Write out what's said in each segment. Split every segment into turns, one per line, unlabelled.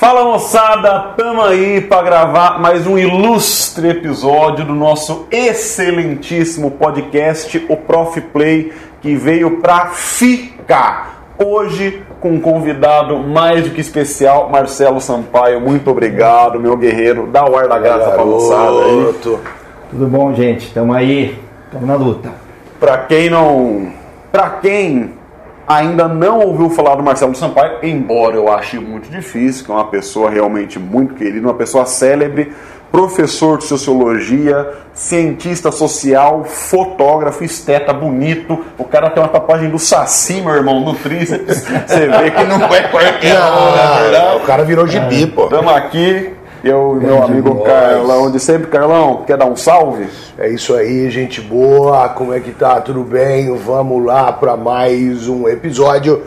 Fala moçada, tamo aí para gravar mais um ilustre episódio do nosso excelentíssimo podcast, o Prof Play, que veio para ficar. Hoje com um convidado mais do que especial, Marcelo Sampaio. Muito obrigado, meu guerreiro. Dá o ar da graça pra moçada aí.
Tudo bom, gente? Tamo aí, tamo na luta.
Pra quem não. Pra quem ainda não ouviu falar do Marcelo Sampaio, embora eu ache muito difícil, que é uma pessoa realmente muito querida, uma pessoa célebre, professor de sociologia, cientista social, fotógrafo, esteta bonito. O cara tem uma tatuagem do Saci, meu irmão, no tríceps. Você vê que não é qualquer
um, né, verdade? O cara virou gibi, pô.
Estamos aqui, eu e meu amigo nós. Carlão de sempre. Carlão, quer dar um salve?
É isso aí, gente boa. Como é que tá? Tudo bem? Vamos lá para mais um episódio.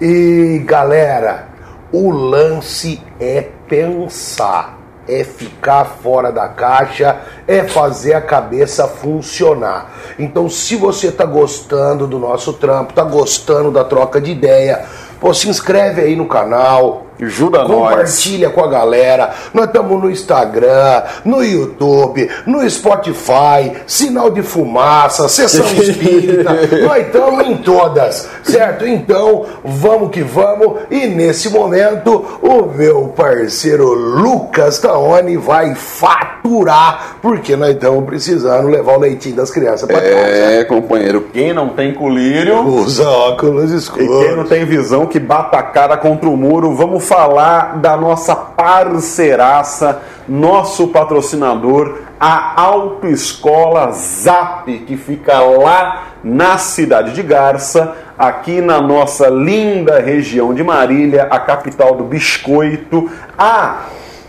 E galera, o lance é pensar, é ficar fora da caixa, é fazer a cabeça funcionar. Então, se você tá gostando do nosso trampo, tá gostando da troca de ideia, pô, se inscreve aí no canal,
Ajuda
Compartilha
nós.
com a galera. Nós estamos no Instagram, no YouTube, no Spotify, Sinal de Fumaça, Sessão Espírita. nós estamos em todas, certo? Então, vamos que vamos. E nesse momento, o meu parceiro Lucas Taone vai faturar, porque nós estamos precisando levar o leitinho das crianças para
é, casa. É, companheiro, quem não tem colírio...
Usa óculos escuros.
E quem não tem visão que bata a cara contra o muro, vamos falar da nossa parceiraça, nosso patrocinador, a Autoescola Zap, que fica lá na cidade de Garça, aqui na nossa linda região de Marília, a capital do biscoito. A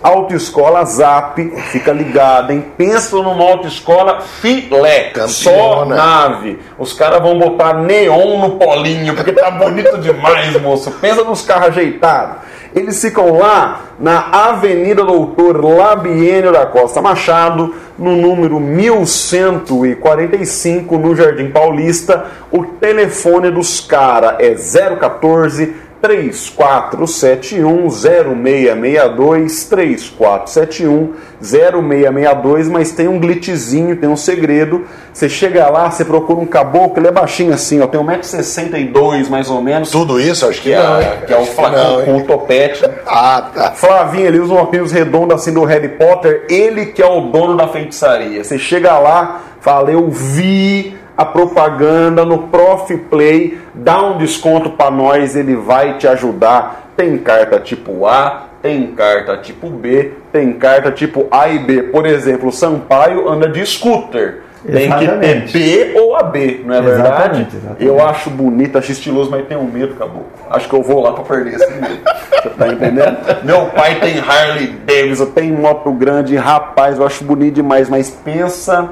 Autoescola Zap, fica ligado, hein? Pensa numa autoescola filé, Campeona. só nave. Os caras vão botar neon no polinho, porque tá bonito demais, moço. Pensa nos carros ajeitados. Eles ficam lá na Avenida Doutor Labienio da Costa Machado, no número 1145, no Jardim Paulista. O telefone dos caras é 014 3471 0662 3471 0662, mas tem um glitchzinho, tem um segredo. Você chega lá, você procura um caboclo, ele é baixinho assim, ó, tem 1,62m mais ou menos.
Tudo isso, acho que,
que
é,
que é o flacão com o topete.
ah, tá.
Flavinho, ele usa um óculos redondo assim do Harry Potter, ele que é o dono da feitiçaria. Você chega lá, fala, eu vi a propaganda no Prof Play, dá um desconto para nós, ele vai te ajudar. Tem carta tipo A, tem carta tipo B, tem carta tipo A e B. Por exemplo, o Sampaio anda de scooter. Tem exatamente. que ter B ou AB, não é exatamente, verdade? Exatamente. Eu acho bonito, acho estiloso, mas tenho medo, caboclo. Acho que eu vou lá para perder esse medo. Você tá entendendo? Meu pai tem Harley Davidson, tem moto grande, rapaz, eu acho bonito demais, mas pensa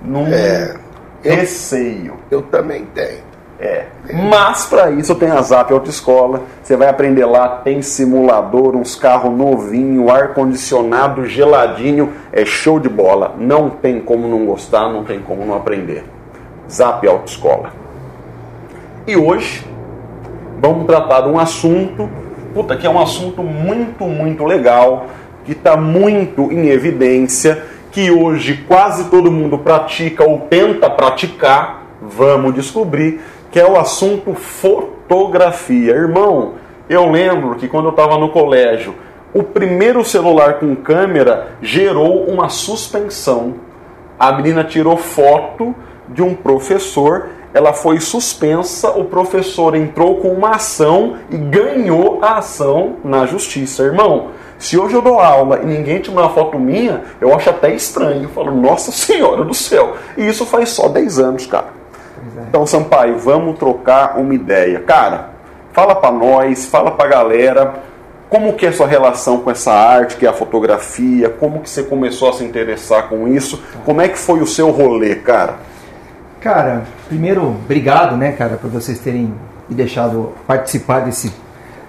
num. É
eu, receio. Eu também tenho.
É. Mas para isso tem a Zap Autoescola. Você vai aprender lá, tem simulador, uns carros novinho, ar condicionado, geladinho, é show de bola. Não tem como não gostar, não tem como não aprender. Zap Autoescola. E hoje vamos tratar de um assunto, puta, que é um assunto muito, muito legal, que está muito em evidência que hoje quase todo mundo pratica ou tenta praticar, vamos descobrir, que é o assunto fotografia. Irmão, eu lembro que quando eu estava no colégio, o primeiro celular com câmera gerou uma suspensão. A menina tirou foto de um professor, ela foi suspensa, o professor entrou com uma ação e ganhou a ação na justiça. Irmão, se hoje eu dou aula e ninguém tira uma foto minha, eu acho até estranho. Eu falo, nossa senhora do céu. E isso faz só 10 anos, cara. É. Então, Sampaio, vamos trocar uma ideia. Cara, fala para nós, fala pra galera como que é a sua relação com essa arte, que é a fotografia, como que você começou a se interessar com isso, como é que foi o seu rolê, cara?
Cara, primeiro, obrigado, né, cara, por vocês terem me deixado participar desse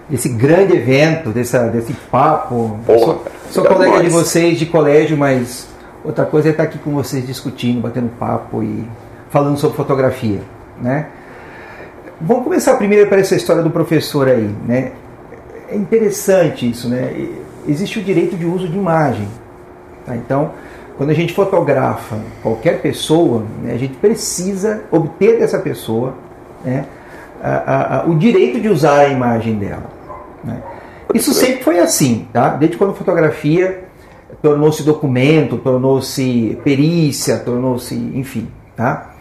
desse grande evento, dessa, desse papo.
Porra, sou,
sou colega de vocês de colégio, mas outra coisa é estar aqui com vocês discutindo, batendo papo e falando sobre fotografia, né? Vamos começar primeiro para essa história do professor aí, né? é interessante isso, né? Existe o direito de uso de imagem. Tá? Então, quando a gente fotografa qualquer pessoa, né, a gente precisa obter dessa pessoa né, a, a, o direito de usar a imagem dela. Né? Isso sempre foi assim, tá? Desde quando fotografia tornou-se documento, tornou-se perícia, tornou-se, enfim, tá?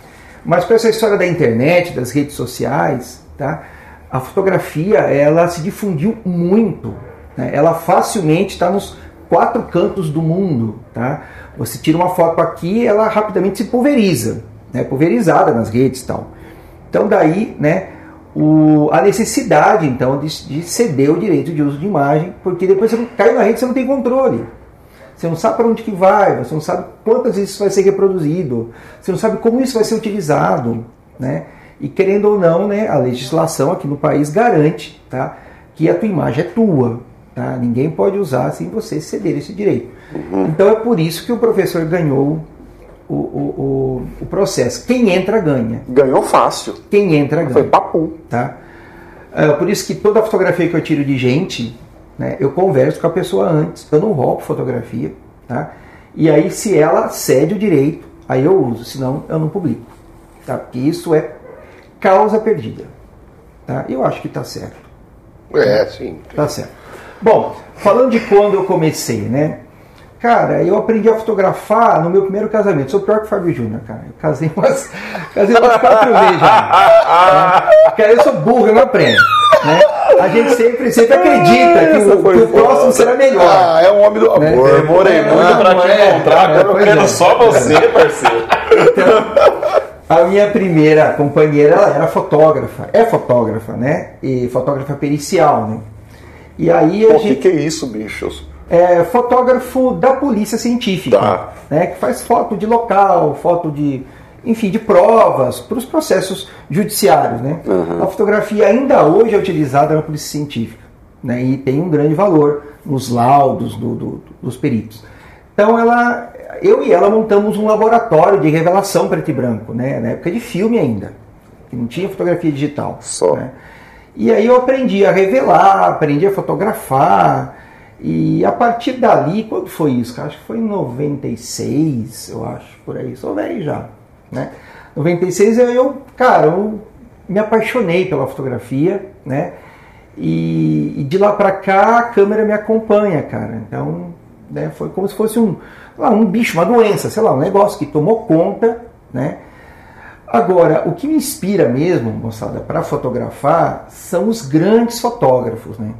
Mas com essa história da internet, das redes sociais, tá? A fotografia, ela se difundiu muito, né? ela facilmente está nos quatro cantos do mundo, tá? Você tira uma foto aqui, ela rapidamente se pulveriza, né? Pulverizada nas redes tal. Então daí, né? O, a necessidade então de, de, ceder o direito de uso de imagem, porque depois você cai na rede, você não tem controle. Você não sabe para onde que vai, você não sabe quantas vezes isso vai ser reproduzido, você não sabe como isso vai ser utilizado, né? E querendo ou não, né, a legislação aqui no país garante, tá, que a tua imagem é tua, tá? Ninguém pode usar sem você ceder esse direito. Uhum. Então é por isso que o professor ganhou o, o, o, o, processo. Quem entra ganha.
Ganhou fácil.
Quem entra ganha.
Foi papo.
Tá? É por isso que toda fotografia que eu tiro de gente, né, eu converso com a pessoa antes. Eu não roubo fotografia. Tá? E aí, se ela cede o direito, aí eu uso, senão eu não publico. Tá? Porque isso é causa perdida. Tá? Eu acho que está certo.
É, sim.
Tá certo. Bom, falando de quando eu comecei, né? Cara, eu aprendi a fotografar no meu primeiro casamento. Sou pior que o Fábio Júnior, cara. Eu casei umas, casei umas quatro vezes já. Né? Cara, eu sou burro, eu não aprendo. Né? A gente sempre, sempre acredita que o, que o próximo será melhor.
Ah, é um homem do
né?
amor.
Né? Demorei muito pra te é, encontrar, é, eu quero é. só você, parceiro.
Então, a minha primeira companheira ela era fotógrafa, é fotógrafa, né? E fotógrafa pericial, né?
E aí a Pô, gente. O que, que é isso, bichos?
É, fotógrafo da polícia científica, tá. né, que faz foto de local, foto de, enfim, de provas para os processos judiciários. Né? Uhum. A fotografia ainda hoje é utilizada na polícia científica né, e tem um grande valor nos laudos do, do, dos peritos. Então ela, eu e ela montamos um laboratório de revelação preto e branco, né, na época de filme ainda, que não tinha fotografia digital.
Só.
Né? E aí eu aprendi a revelar, aprendi a fotografar, e a partir dali, quando foi isso? Acho que foi em 96, eu acho, por aí, sou velho já. Né? 96 eu, eu, cara, eu me apaixonei pela fotografia, né? E, e de lá para cá a câmera me acompanha, cara. Então, né, foi como se fosse um, lá, um bicho, uma doença, sei lá, um negócio que tomou conta, né? Agora, o que me inspira mesmo, moçada, para fotografar são os grandes fotógrafos, né?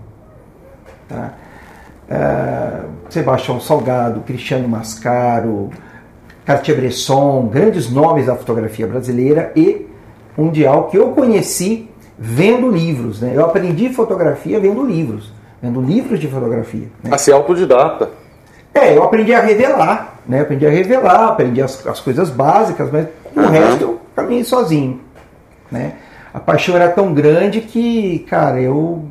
Tá? Uh, Sebastião Salgado, Cristiano Mascaro, Cartier-Bresson, grandes nomes da fotografia brasileira e mundial que eu conheci vendo livros. Né? Eu aprendi fotografia vendo livros, vendo livros de fotografia. Né?
A ser autodidata.
É, eu aprendi a revelar, né? aprendi a revelar, aprendi as, as coisas básicas, mas uhum. o resto eu caminhei sozinho. Né? A paixão era tão grande que, cara, eu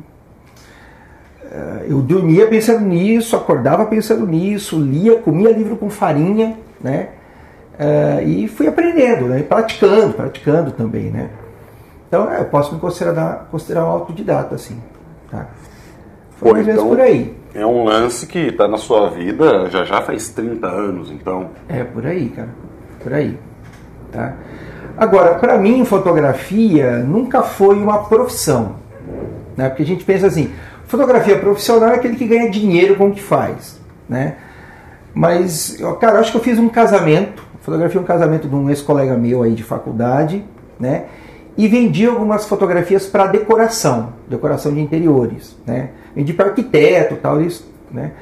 eu dormia pensando nisso, acordava pensando nisso, lia, comia livro com farinha, né? Uh, e fui aprendendo, né? praticando, praticando também, né? Então eu posso me considerar, considerar um autodidata, assim. Tá?
Foi mais então, por aí. É um lance que está na sua vida já já faz 30 anos, então.
É, por aí, cara. Por aí. Tá? Agora, para mim, fotografia nunca foi uma profissão. Né? Porque a gente pensa assim, Fotografia profissional é aquele que ganha dinheiro com o que faz, né? Mas, cara, acho que eu fiz um casamento, fotografia um casamento de um ex-colega meu aí de faculdade, né? E vendi algumas fotografias para decoração, decoração de interiores, né? Vendi para arquiteto, tal isso, né?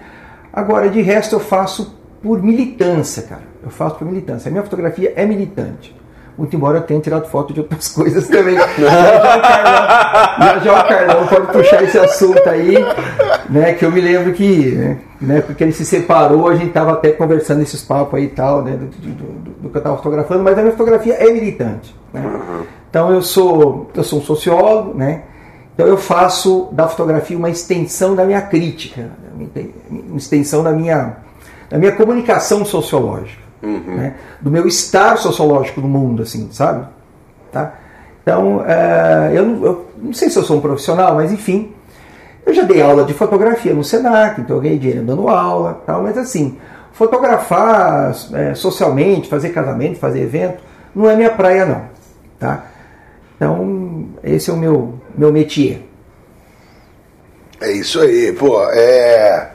Agora, de resto eu faço por militância, cara. Eu faço por militância. A minha fotografia é militante. Muito embora eu tenha tirado foto de outras coisas também. já, já o Carlão pode puxar esse assunto aí, né? Que eu me lembro que, né, né porque ele se separou, a gente tava até conversando esses papos aí e tal, né? Do, do, do, do que eu tava fotografando, mas a minha fotografia é militante. Né? Então eu sou, eu sou um sociólogo, né? Então eu faço da fotografia uma extensão da minha crítica, uma extensão da minha, da minha comunicação sociológica uhum. né? do meu estar sociológico no mundo, assim, sabe? Tá? Então, é, eu, não, eu, não sei se eu sou um profissional, mas enfim, Eu já dei aula de fotografia no Senac, então eu ganhei dinheiro dando aula, tal, mas assim, fotografar é, socialmente, fazer casamento, fazer evento, não é minha praia não, tá? Então, esse é o meu, meu métier.
É isso aí, pô, é,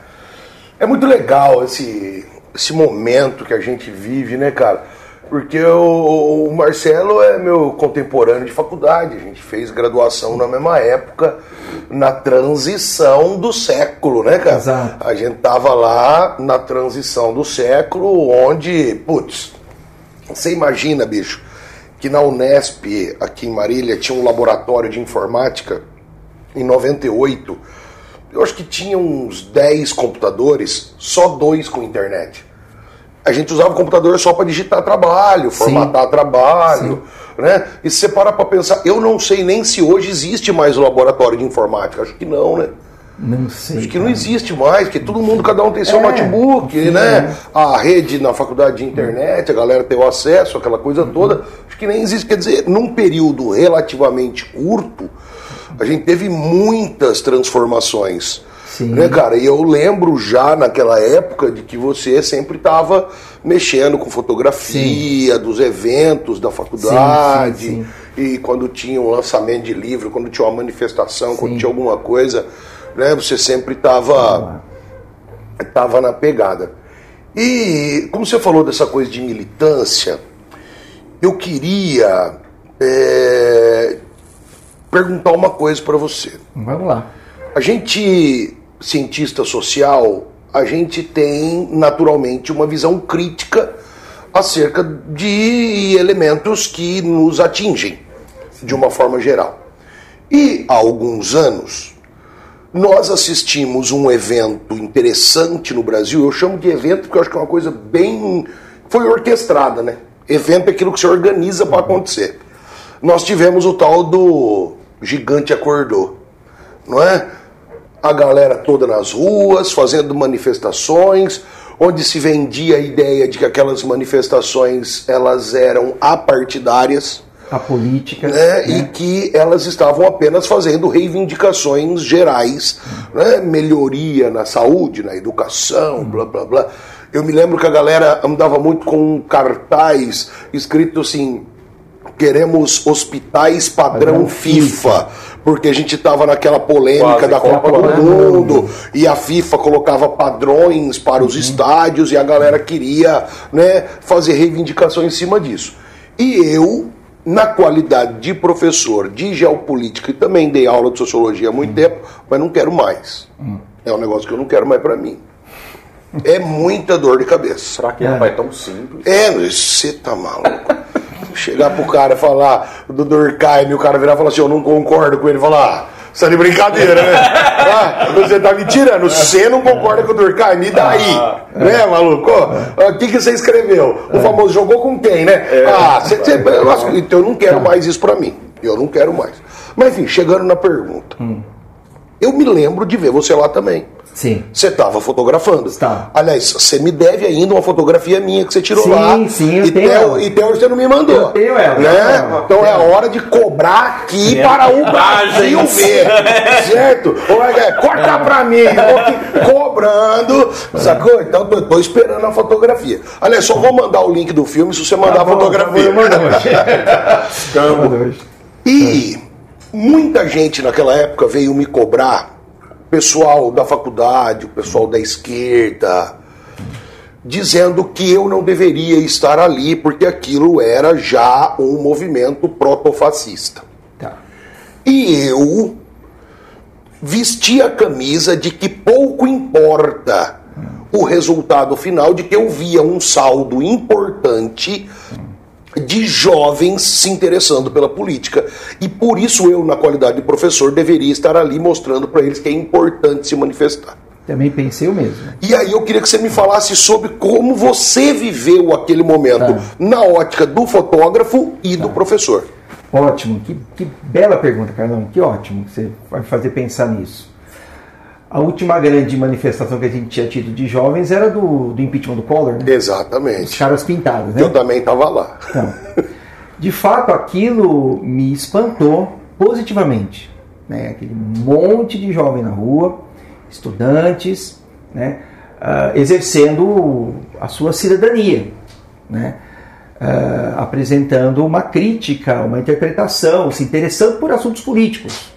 é muito legal esse, esse momento que a gente vive, né, cara? Porque o, o, Marcelo é meu contemporâneo de faculdade, a gente fez graduação na mesma época, na transição do século, né, cara?
Exato.
A gente tava lá na transição do século, onde, putz, você imagina, bicho, que na Unesp, aqui em Marília, tinha um laboratório de informática em 98. Eu acho que tinha uns 10 computadores, só dois com internet a gente usava o computador só para digitar trabalho, formatar Sim. trabalho, Sim. né? E se você parar para pensar, eu não sei nem se hoje existe mais o laboratório de informática, acho que não, né?
Não sei.
Acho que cara. não existe mais, que todo mundo, cada um tem seu é, notebook, né? É. A rede na faculdade de internet, a galera tem o acesso, aquela coisa uhum. toda. Acho que nem existe. Quer dizer, num período relativamente curto, a gente teve muitas transformações. Sim. Né, cara? E eu lembro já naquela época de que você sempre estava mexendo com fotografia, sim. dos eventos da faculdade. Sim, e quando tinha um lançamento de livro, quando tinha uma manifestação, quando tinha alguma coisa, né? Você sempre estava tava na pegada. E como você falou dessa coisa de militância, eu queria é, perguntar uma coisa para você.
Vamos lá.
A gente cientista social, a gente tem naturalmente uma visão crítica acerca de elementos que nos atingem de uma forma geral. E há alguns anos nós assistimos um evento interessante no Brasil. Eu chamo de evento porque eu acho que é uma coisa bem foi orquestrada, né? Evento é aquilo que se organiza para acontecer. Nós tivemos o tal do gigante acordou, não é? A galera toda nas ruas, fazendo manifestações, onde se vendia a ideia de que aquelas manifestações elas eram apartidárias,
apolíticas,
né, né? e que elas estavam apenas fazendo reivindicações gerais, né, melhoria na saúde, na educação, blá blá blá. Eu me lembro que a galera andava muito com um cartaz escrito assim: queremos hospitais padrão, padrão FIFA. FIFA porque a gente estava naquela polêmica Quase da Copa, Copa do Mundo e a FIFA colocava padrões para os uhum. estádios e a galera queria né, fazer reivindicação em cima disso. E eu, na qualidade de professor de geopolítica e também dei aula de sociologia há muito uhum. tempo, mas não quero mais. Uhum. É um negócio que eu não quero mais para mim. É muita dor de cabeça.
Será que é, é tão simples?
É, você tá maluco chegar pro cara falar do Durkheim e o cara virar e falar assim, eu não concordo com ele, falar, ah, você tá de brincadeira, né? ah, você tá me tirando, você não concorda com o Durkheim, e daí? Ah, né, maluco? O que, que você escreveu? O famoso jogou com quem, né? É. Ah, você, você, então eu não quero mais isso pra mim. Eu não quero mais. Mas enfim, chegando na pergunta. Hum. Eu me lembro de ver você lá também.
Sim.
Você estava fotografando.
Tá.
Aliás, você me deve ainda uma fotografia minha que você tirou
sim,
lá.
Sim, sim, eu
e
tenho.
Até, e até hoje você não me mandou. Eu
tenho ela.
Né? Então é a hora de cobrar aqui é. para o Brasil ver. certo? É, corta para mim. Eu cobrando. Sacou? Então eu tô esperando a fotografia. Aliás, só vou mandar o link do filme se você mandar tá bom, a fotografia. Tá bom, e muita gente naquela época veio me cobrar pessoal da faculdade, o pessoal da esquerda, dizendo que eu não deveria estar ali porque aquilo era já um movimento protofascista. Tá. E eu vesti a camisa de que pouco importa o resultado final, de que eu via um saldo importante de jovens se interessando pela política. E por isso eu, na qualidade de professor, deveria estar ali mostrando para eles que é importante se manifestar.
Também pensei o mesmo.
E aí eu queria que você me falasse sobre como você viveu aquele momento tá. na ótica do fotógrafo e tá. do professor.
Ótimo, que, que bela pergunta, Carlão. Que ótimo que você vai fazer pensar nisso. A última grande manifestação que a gente tinha tido de jovens era do, do impeachment do Collor, né?
Exatamente.
Os caras pintados, né?
Eu também estava lá.
Então, de fato, aquilo me espantou positivamente. né? aquele monte de jovem na rua, estudantes, né? Uh, exercendo a sua cidadania, né? Uh, apresentando uma crítica, uma interpretação, se interessando por assuntos políticos.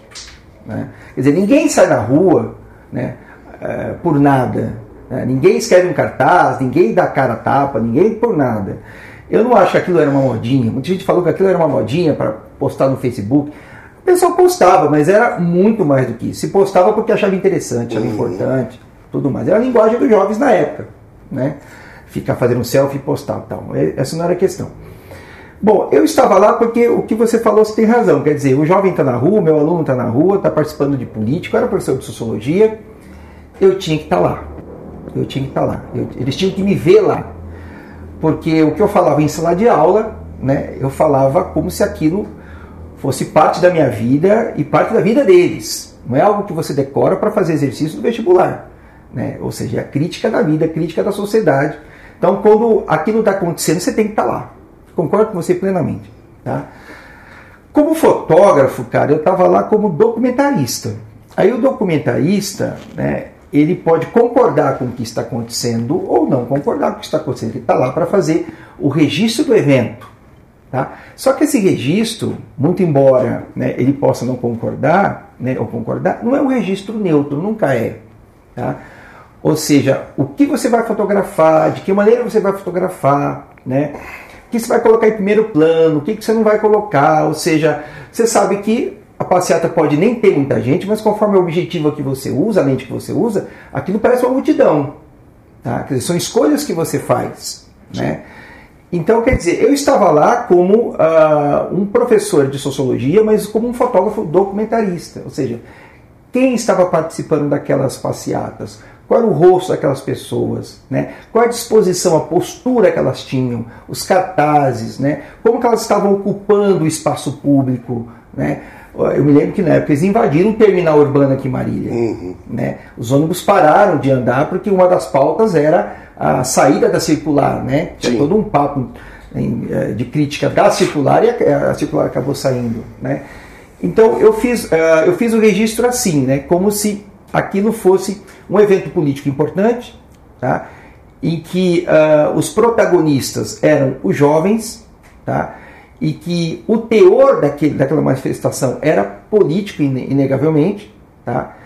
Né? Quer dizer, ninguém sai na rua né, uh, por nada. Né? Ninguém escreve um cartaz, ninguém dá cara a tapa, ninguém por nada. Eu não acho que aquilo era uma modinha. Muita gente falou que aquilo era uma modinha para postar no Facebook. O pessoal postava, mas era muito mais do que isso. Se postava porque achava interessante, achava uhum. importante, tudo mais. Era a linguagem dos jovens na época. Né? ficar fazendo um selfie e postar tal. É, essa não era a questão. Bom, eu estava lá porque o que você falou você tem razão. Quer dizer, o jovem está na rua, meu aluno está na rua, está participando de político, era professor de sociologia, eu tinha que estar tá lá. Eu tinha que estar tá lá. Eu, eles tinham que me ver lá. Porque o que eu falava em sala de aula, né, eu falava como se aquilo fosse parte da minha vida e parte da vida deles. Não é algo que você decora para fazer exercício do vestibular. Né? Ou seja, é a crítica da vida, a crítica da sociedade então, quando aquilo está acontecendo, você tem que estar tá lá. Concordo com você plenamente. Tá? Como fotógrafo, cara, eu estava lá como documentarista. Aí o documentarista, né, ele pode concordar com o que está acontecendo ou não concordar com o que está acontecendo. Ele está lá para fazer o registro do evento. Tá? Só que esse registro, muito embora né, ele possa não concordar, né, ou concordar, não é um registro neutro, nunca é. Tá? Ou seja, o que você vai fotografar, de que maneira você vai fotografar, né? O que você vai colocar em primeiro plano, o que você não vai colocar. Ou seja, você sabe que a passeata pode nem ter muita gente, mas conforme o objetivo que você usa, a lente que você usa, aquilo parece uma multidão. Tá? Dizer, são escolhas que você faz. Né? Então, quer dizer, eu estava lá como uh, um professor de sociologia, mas como um fotógrafo documentarista. Ou seja, quem estava participando daquelas passeatas? Qual era o rosto daquelas pessoas? Né? Qual a disposição, a postura que elas tinham? Os cartazes? Né? Como que elas estavam ocupando o espaço público? Né? Eu me lembro que na época eles invadiram o terminal urbano aqui em Marília. Uhum. Né? Os ônibus pararam de andar porque uma das pautas era a saída da circular. Né? Tinha todo um papo eh, de crítica da circular e a, circular acabou saindo. Né? Então eu fiz, eh, eu fiz o registro assim, né? como se aquilo fosse um evento político importante, tá? em que uh, os protagonistas eram os jovens, tá? e que o teor daquele, daquela manifestação era político, inegavelmente, tá?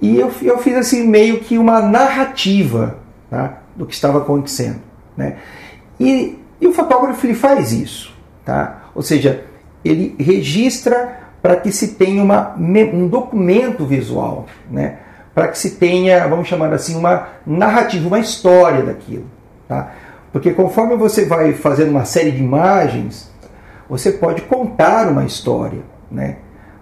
e eu, eu fiz assim meio que uma narrativa tá? do que estava acontecendo. Né? E, e o fotógrafo ele faz isso, tá? ou seja, ele registra para que se tenha uma, um documento visual, né? para que se tenha, vamos chamar assim, uma narrativa, uma história daquilo. Tá? Porque conforme você vai fazendo uma série de imagens, você pode contar uma história. Né?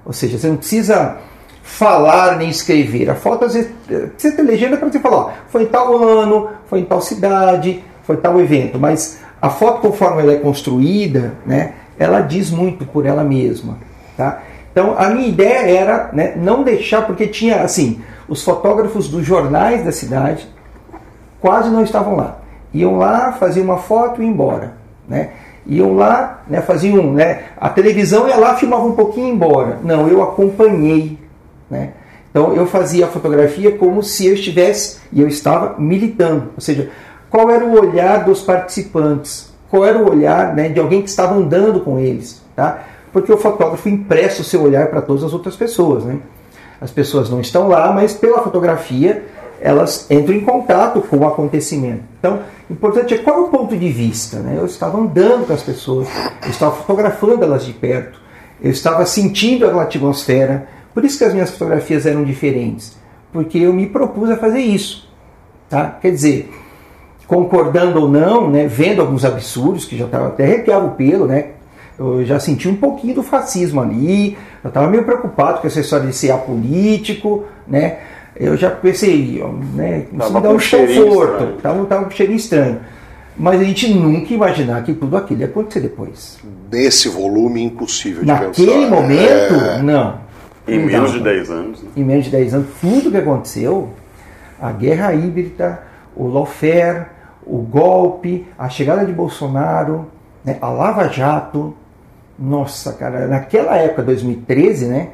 Ou seja, você não precisa falar nem escrever. A foto às vezes precisa ter legenda para você falar, ó, foi em tal ano, foi em tal cidade, foi tal evento. Mas a foto, conforme ela é construída, né, ela diz muito por ela mesma. Tá? Então a minha ideia era né, não deixar, porque tinha assim, os fotógrafos dos jornais da cidade quase não estavam lá. Iam lá, faziam uma foto e iam embora. Né? Iam lá, né, faziam. Né, a televisão ia lá, filmava um pouquinho e ia embora. Não, eu acompanhei. Né? Então eu fazia a fotografia como se eu estivesse, e eu estava militando. Ou seja, qual era o olhar dos participantes? Qual era o olhar né, de alguém que estava andando com eles? Tá? Porque o fotógrafo empresta o seu olhar para todas as outras pessoas. Né? As pessoas não estão lá, mas pela fotografia elas entram em contato com o acontecimento. Então, importante é qual é o ponto de vista. Né? Eu estava andando com as pessoas, eu estava fotografando elas de perto, eu estava sentindo aquela atmosfera. Por isso que as minhas fotografias eram diferentes, porque eu me propus a fazer isso. Tá? Quer dizer, concordando ou não, né, vendo alguns absurdos que já estava até arrepiava o pelo, né, eu já senti um pouquinho do fascismo ali, eu estava meio preocupado com essa história de ser apolítico, né? Eu já pensei, né, isso me dá um conforto, estava tava um cheirinho estranho. Mas a gente nunca imaginar que tudo aquilo ia acontecer depois.
Nesse volume impossível de
Naquele
pensar.
momento, é... não.
Em não menos dava. de 10 anos. Né?
Em menos de 10 anos, tudo que aconteceu, a guerra híbrida, o lawfare, o golpe, a chegada de Bolsonaro, né, a Lava Jato, nossa, cara, naquela época, 2013, né?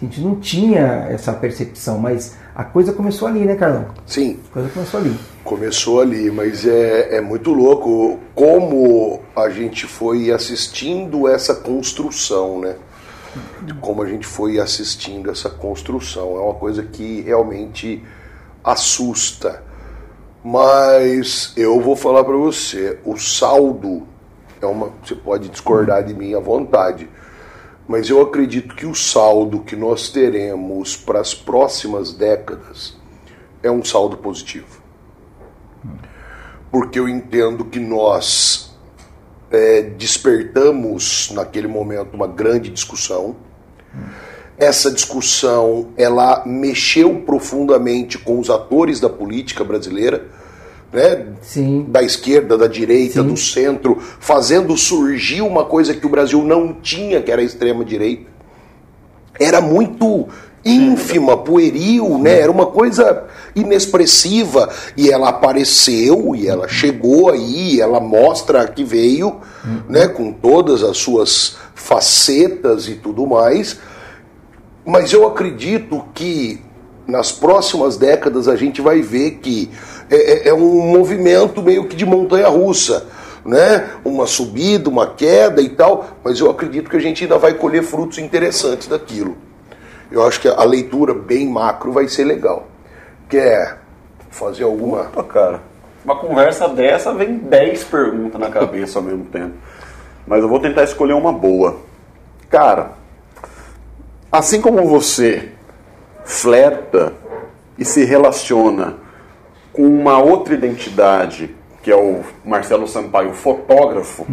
A gente não tinha essa percepção, mas a coisa começou ali, né, Carlão?
Sim.
A coisa começou ali.
Começou ali, mas é, é muito louco como a gente foi assistindo essa construção, né? Como a gente foi assistindo essa construção. É uma coisa que realmente assusta. Mas eu vou falar para você, o saldo é uma, você pode discordar de mim à vontade, mas eu acredito que o saldo que nós teremos para as próximas décadas é um saldo positivo. Porque eu entendo que nós é, despertamos naquele momento uma grande discussão. Essa discussão ela mexeu profundamente com os atores da política brasileira, né?
Sim.
da esquerda, da direita,
Sim.
do centro, fazendo surgir uma coisa que o Brasil não tinha, que era a extrema direita. Era muito ínfima, pueril, né? Era uma coisa inexpressiva e ela apareceu e ela chegou aí, ela mostra que veio, né, com todas as suas facetas e tudo mais. Mas eu acredito que nas próximas décadas a gente vai ver que é, é- é um movimento meio que de montanha russa, né? Uma subida, uma queda e tal, mas eu acredito que a gente ainda vai colher frutos interessantes daquilo. Eu acho que a leitura bem macro vai ser legal. Quer fazer alguma?
Pô, cara, uma conversa dessa vem 10 perguntas na cabeça ao mesmo tempo. Mas eu vou tentar escolher uma boa. Cara, assim como você flerta e se relaciona com uma outra identidade, que é o Marcelo Sampaio, fotógrafo,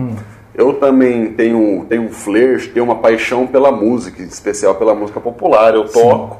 eu também tenho, tenho um flerte, tenho uma paixão pela música, em especial pela música popular. Eu toco.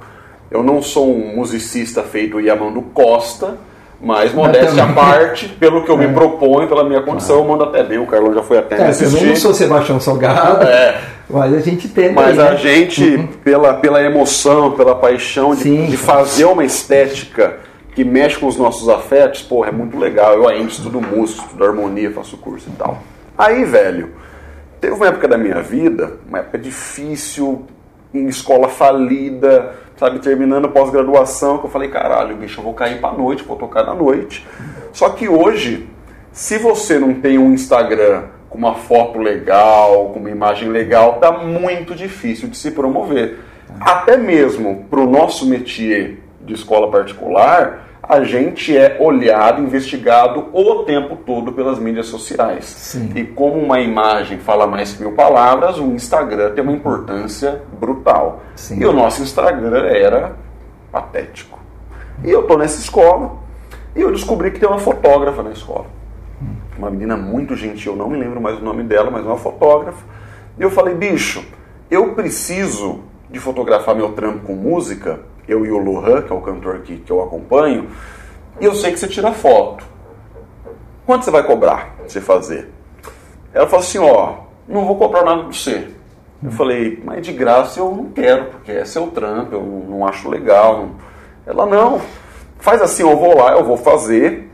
Eu não sou um musicista feito Yamando Costa, mas modéstia à parte, pelo que eu me proponho, pela minha condição, eu mando até bem. O Carlão já foi até
É, eu não sou Sebastião Salgado,
É.
mas a gente tenta.
Mas
aí,
a
né?
gente, pela, pela emoção, pela paixão de,
Sim,
de fazer uma estética que mexe com os nossos afetos, porra, é muito legal. Eu ainda estudo música, estudo harmonia, faço curso e tal. Aí, velho, teve uma época da minha vida, uma época difícil, em escola falida, sabe, terminando pós-graduação, que eu falei, caralho, bicho, eu vou cair pra noite, vou tocar na noite. Só que hoje, se você não tem um Instagram com uma foto legal, com uma imagem legal, tá muito difícil de se promover. Até mesmo para o nosso métier de escola particular, a gente é olhado, investigado o tempo todo pelas mídias sociais.
Sim.
E como uma imagem fala mais que mil palavras, o Instagram tem uma importância brutal.
Sim.
E o nosso Instagram era patético. E eu tô nessa escola e eu descobri que tem uma fotógrafa na escola. Uma menina muito gentil, não me lembro mais o nome dela, mas uma fotógrafa. E eu falei, bicho, eu preciso de fotografar meu trampo com música, eu e o Lohan, que é o cantor que, que eu acompanho, e eu sei que você tira foto. Quanto você vai cobrar pra você fazer? Ela falou assim, ó, não vou cobrar nada de você. Eu falei, mas de graça eu não quero, porque é seu trampo, eu não, acho legal. não." Ela, não, faz assim, eu vou lá, eu vou fazer,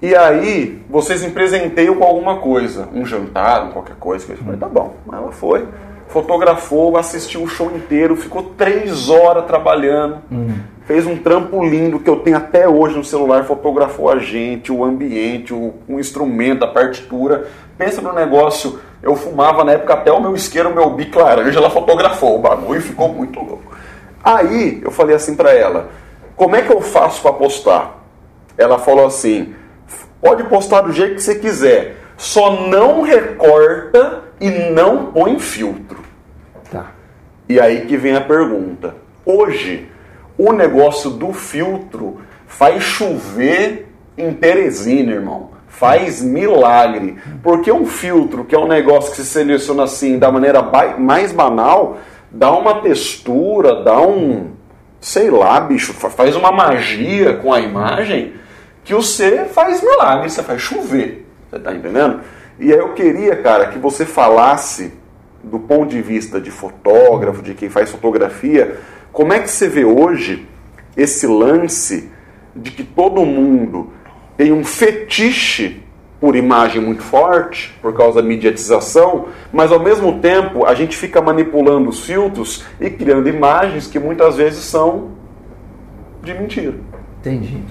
e aí vocês me presenteiam com alguma coisa, um jantar, qualquer coisa. Eu falei, tá bom. Ela foi, fotografou, assistiu o show inteiro, ficou três horas trabalhando, fez um trampo lindo que eu tenho até hoje no celular, fotografou a gente, o ambiente, o, o instrumento, a partitura. Pensa no negócio, eu fumava na época até o meu isqueiro, o meu bico laranja, ela fotografou o bagulho e ficou muito louco. Aí eu falei assim pra ela, como é que eu faço pra postar? Ela falou assim, pode postar do jeito que você quiser, só não recorta e não põe filtro.
Tá.
E aí que vem a pergunta. Hoje, o negócio do filtro faz chover em Teresina, irmão. Faz milagre. Porque um filtro, que é um negócio que se seleciona assim da maneira mais banal, dá uma textura, dá um. Sei lá, bicho, fa- faz uma magia com a imagem que você faz milagre, você faz chover. Você tá entendendo? E aí eu queria, cara, que você falasse do ponto de vista de fotógrafo, de quem faz fotografia, como é que você vê hoje esse lance de que todo mundo tem um fetiche por imagem muito forte, por causa da mediatização, mas ao mesmo tempo a gente fica manipulando os filtros e criando imagens que muitas vezes são de mentira.
Entendi.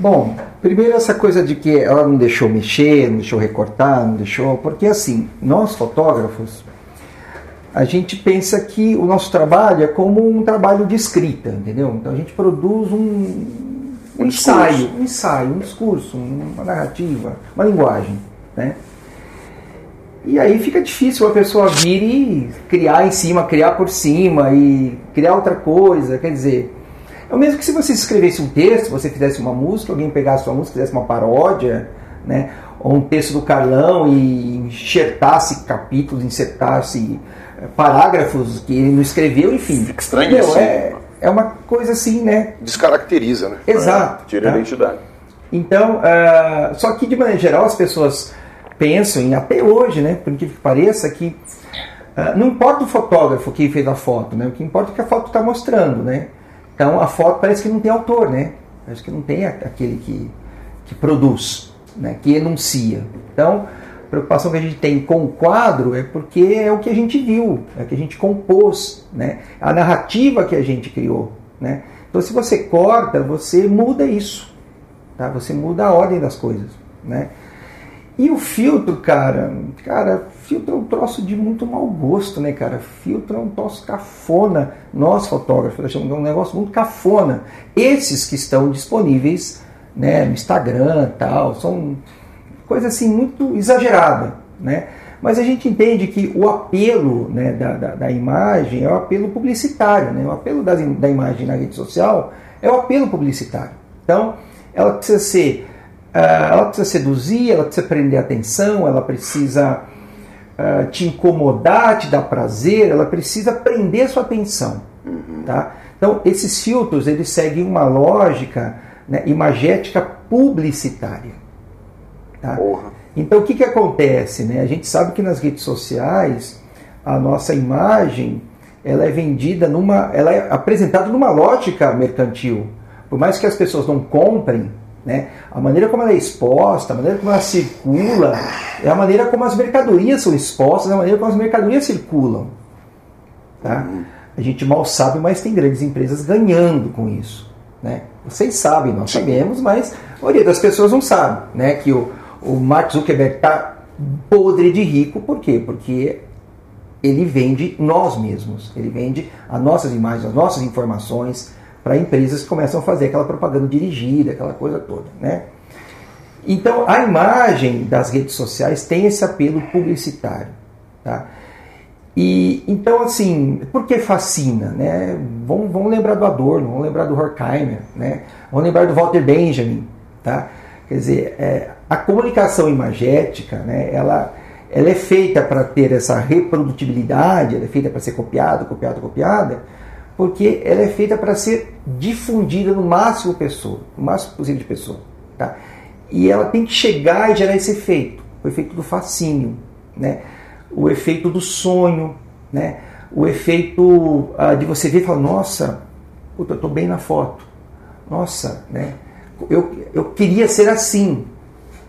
Bom, primeiro essa coisa de que ela não deixou mexer, não deixou recortar, não deixou. Porque assim, nós fotógrafos, a gente pensa que o nosso trabalho é como um trabalho de escrita, entendeu? Então a gente produz um, um ensaio, um ensaio, um discurso, uma narrativa, uma linguagem, né? E aí fica difícil a pessoa vir e criar em cima, criar por cima e criar outra coisa, quer dizer, é o mesmo que se você escrevesse um texto, você fizesse uma música, alguém pegasse sua música, fizesse uma paródia, né? ou um texto do Carlão e enxertasse capítulos, insertasse eh, parágrafos que ele não escreveu, enfim.
Fica estranho Meu,
assim. É, é uma coisa assim, né?
Descaracteriza, né?
Exato.
É, tira tá? a identidade.
Então, uh, só que de maneira geral as pessoas pensam, e até hoje, né, por incrível que pareça, que uh, não importa o fotógrafo que fez a foto, né, o que importa é que a foto está mostrando, né? Então a foto parece que não tem autor, né? Parece que não tem aquele que, que produz, né? que enuncia. Então, a preocupação que a gente tem com o quadro é porque é o que a gente viu, é o que a gente compôs, né? a narrativa que a gente criou. Né? Então, se você corta, você muda isso, tá? você muda a ordem das coisas. Né? E o filtro, cara, cara, filtro é um troço de muito mau gosto, né, cara? Filtro é um troço cafona. Nós, fotógrafos, achamos um negócio muito cafona. Esses que estão disponíveis né, no Instagram tal, são coisa assim muito exagerada, né? Mas a gente entende que o apelo né, da, da, da, imagem é o apelo publicitário, né? O apelo da, da imagem na rede social é o apelo publicitário. Então, ela precisa ser ah, ela precisa seduzir, ela precisa prender atenção, ela precisa uh, te incomodar, te dar prazer, ela precisa prender sua atenção. Uhum. Tá? Então, esses filtros eles seguem uma lógica né, imagética publicitária. Tá? Então, o que, que acontece? Né? A gente sabe que nas redes sociais a nossa imagem ela é vendida numa, ela é apresentada numa lógica mercantil. Por mais que as pessoas não comprem, né? A maneira como ela é exposta, a maneira como ela circula, é a maneira como as mercadorias são expostas, é a maneira como as mercadorias circulam. Tá? A gente mal sabe, mas tem grandes empresas ganhando com isso. Né? Vocês sabem, nós sabemos, mas a maioria das pessoas não sabe né? que o, o Mark Zuckerberg está podre de rico, por quê? Porque ele vende nós mesmos, ele vende as nossas imagens, as nossas informações, para empresas que começam a fazer aquela propaganda dirigida, aquela coisa toda, né? Então, a imagem das redes sociais tem esse apelo publicitário, tá? E então assim, por que fascina, né? Vamos lembrar do Adorno, vamos lembrar do Horkheimer, né? Vamos lembrar do Walter Benjamin, tá? Quer dizer, é, a comunicação imagética, né? Ela ela é feita para ter essa reprodutibilidade, ela é feita para ser copiada, copiada, copiada, porque ela é feita para ser difundida no máximo pessoa, no máximo possível de pessoa. Tá? E ela tem que chegar e gerar esse efeito, o efeito do fascínio, né? o efeito do sonho, né? o efeito ah, de você ver e falar, nossa, puta, eu estou bem na foto, nossa, né? eu, eu queria ser assim.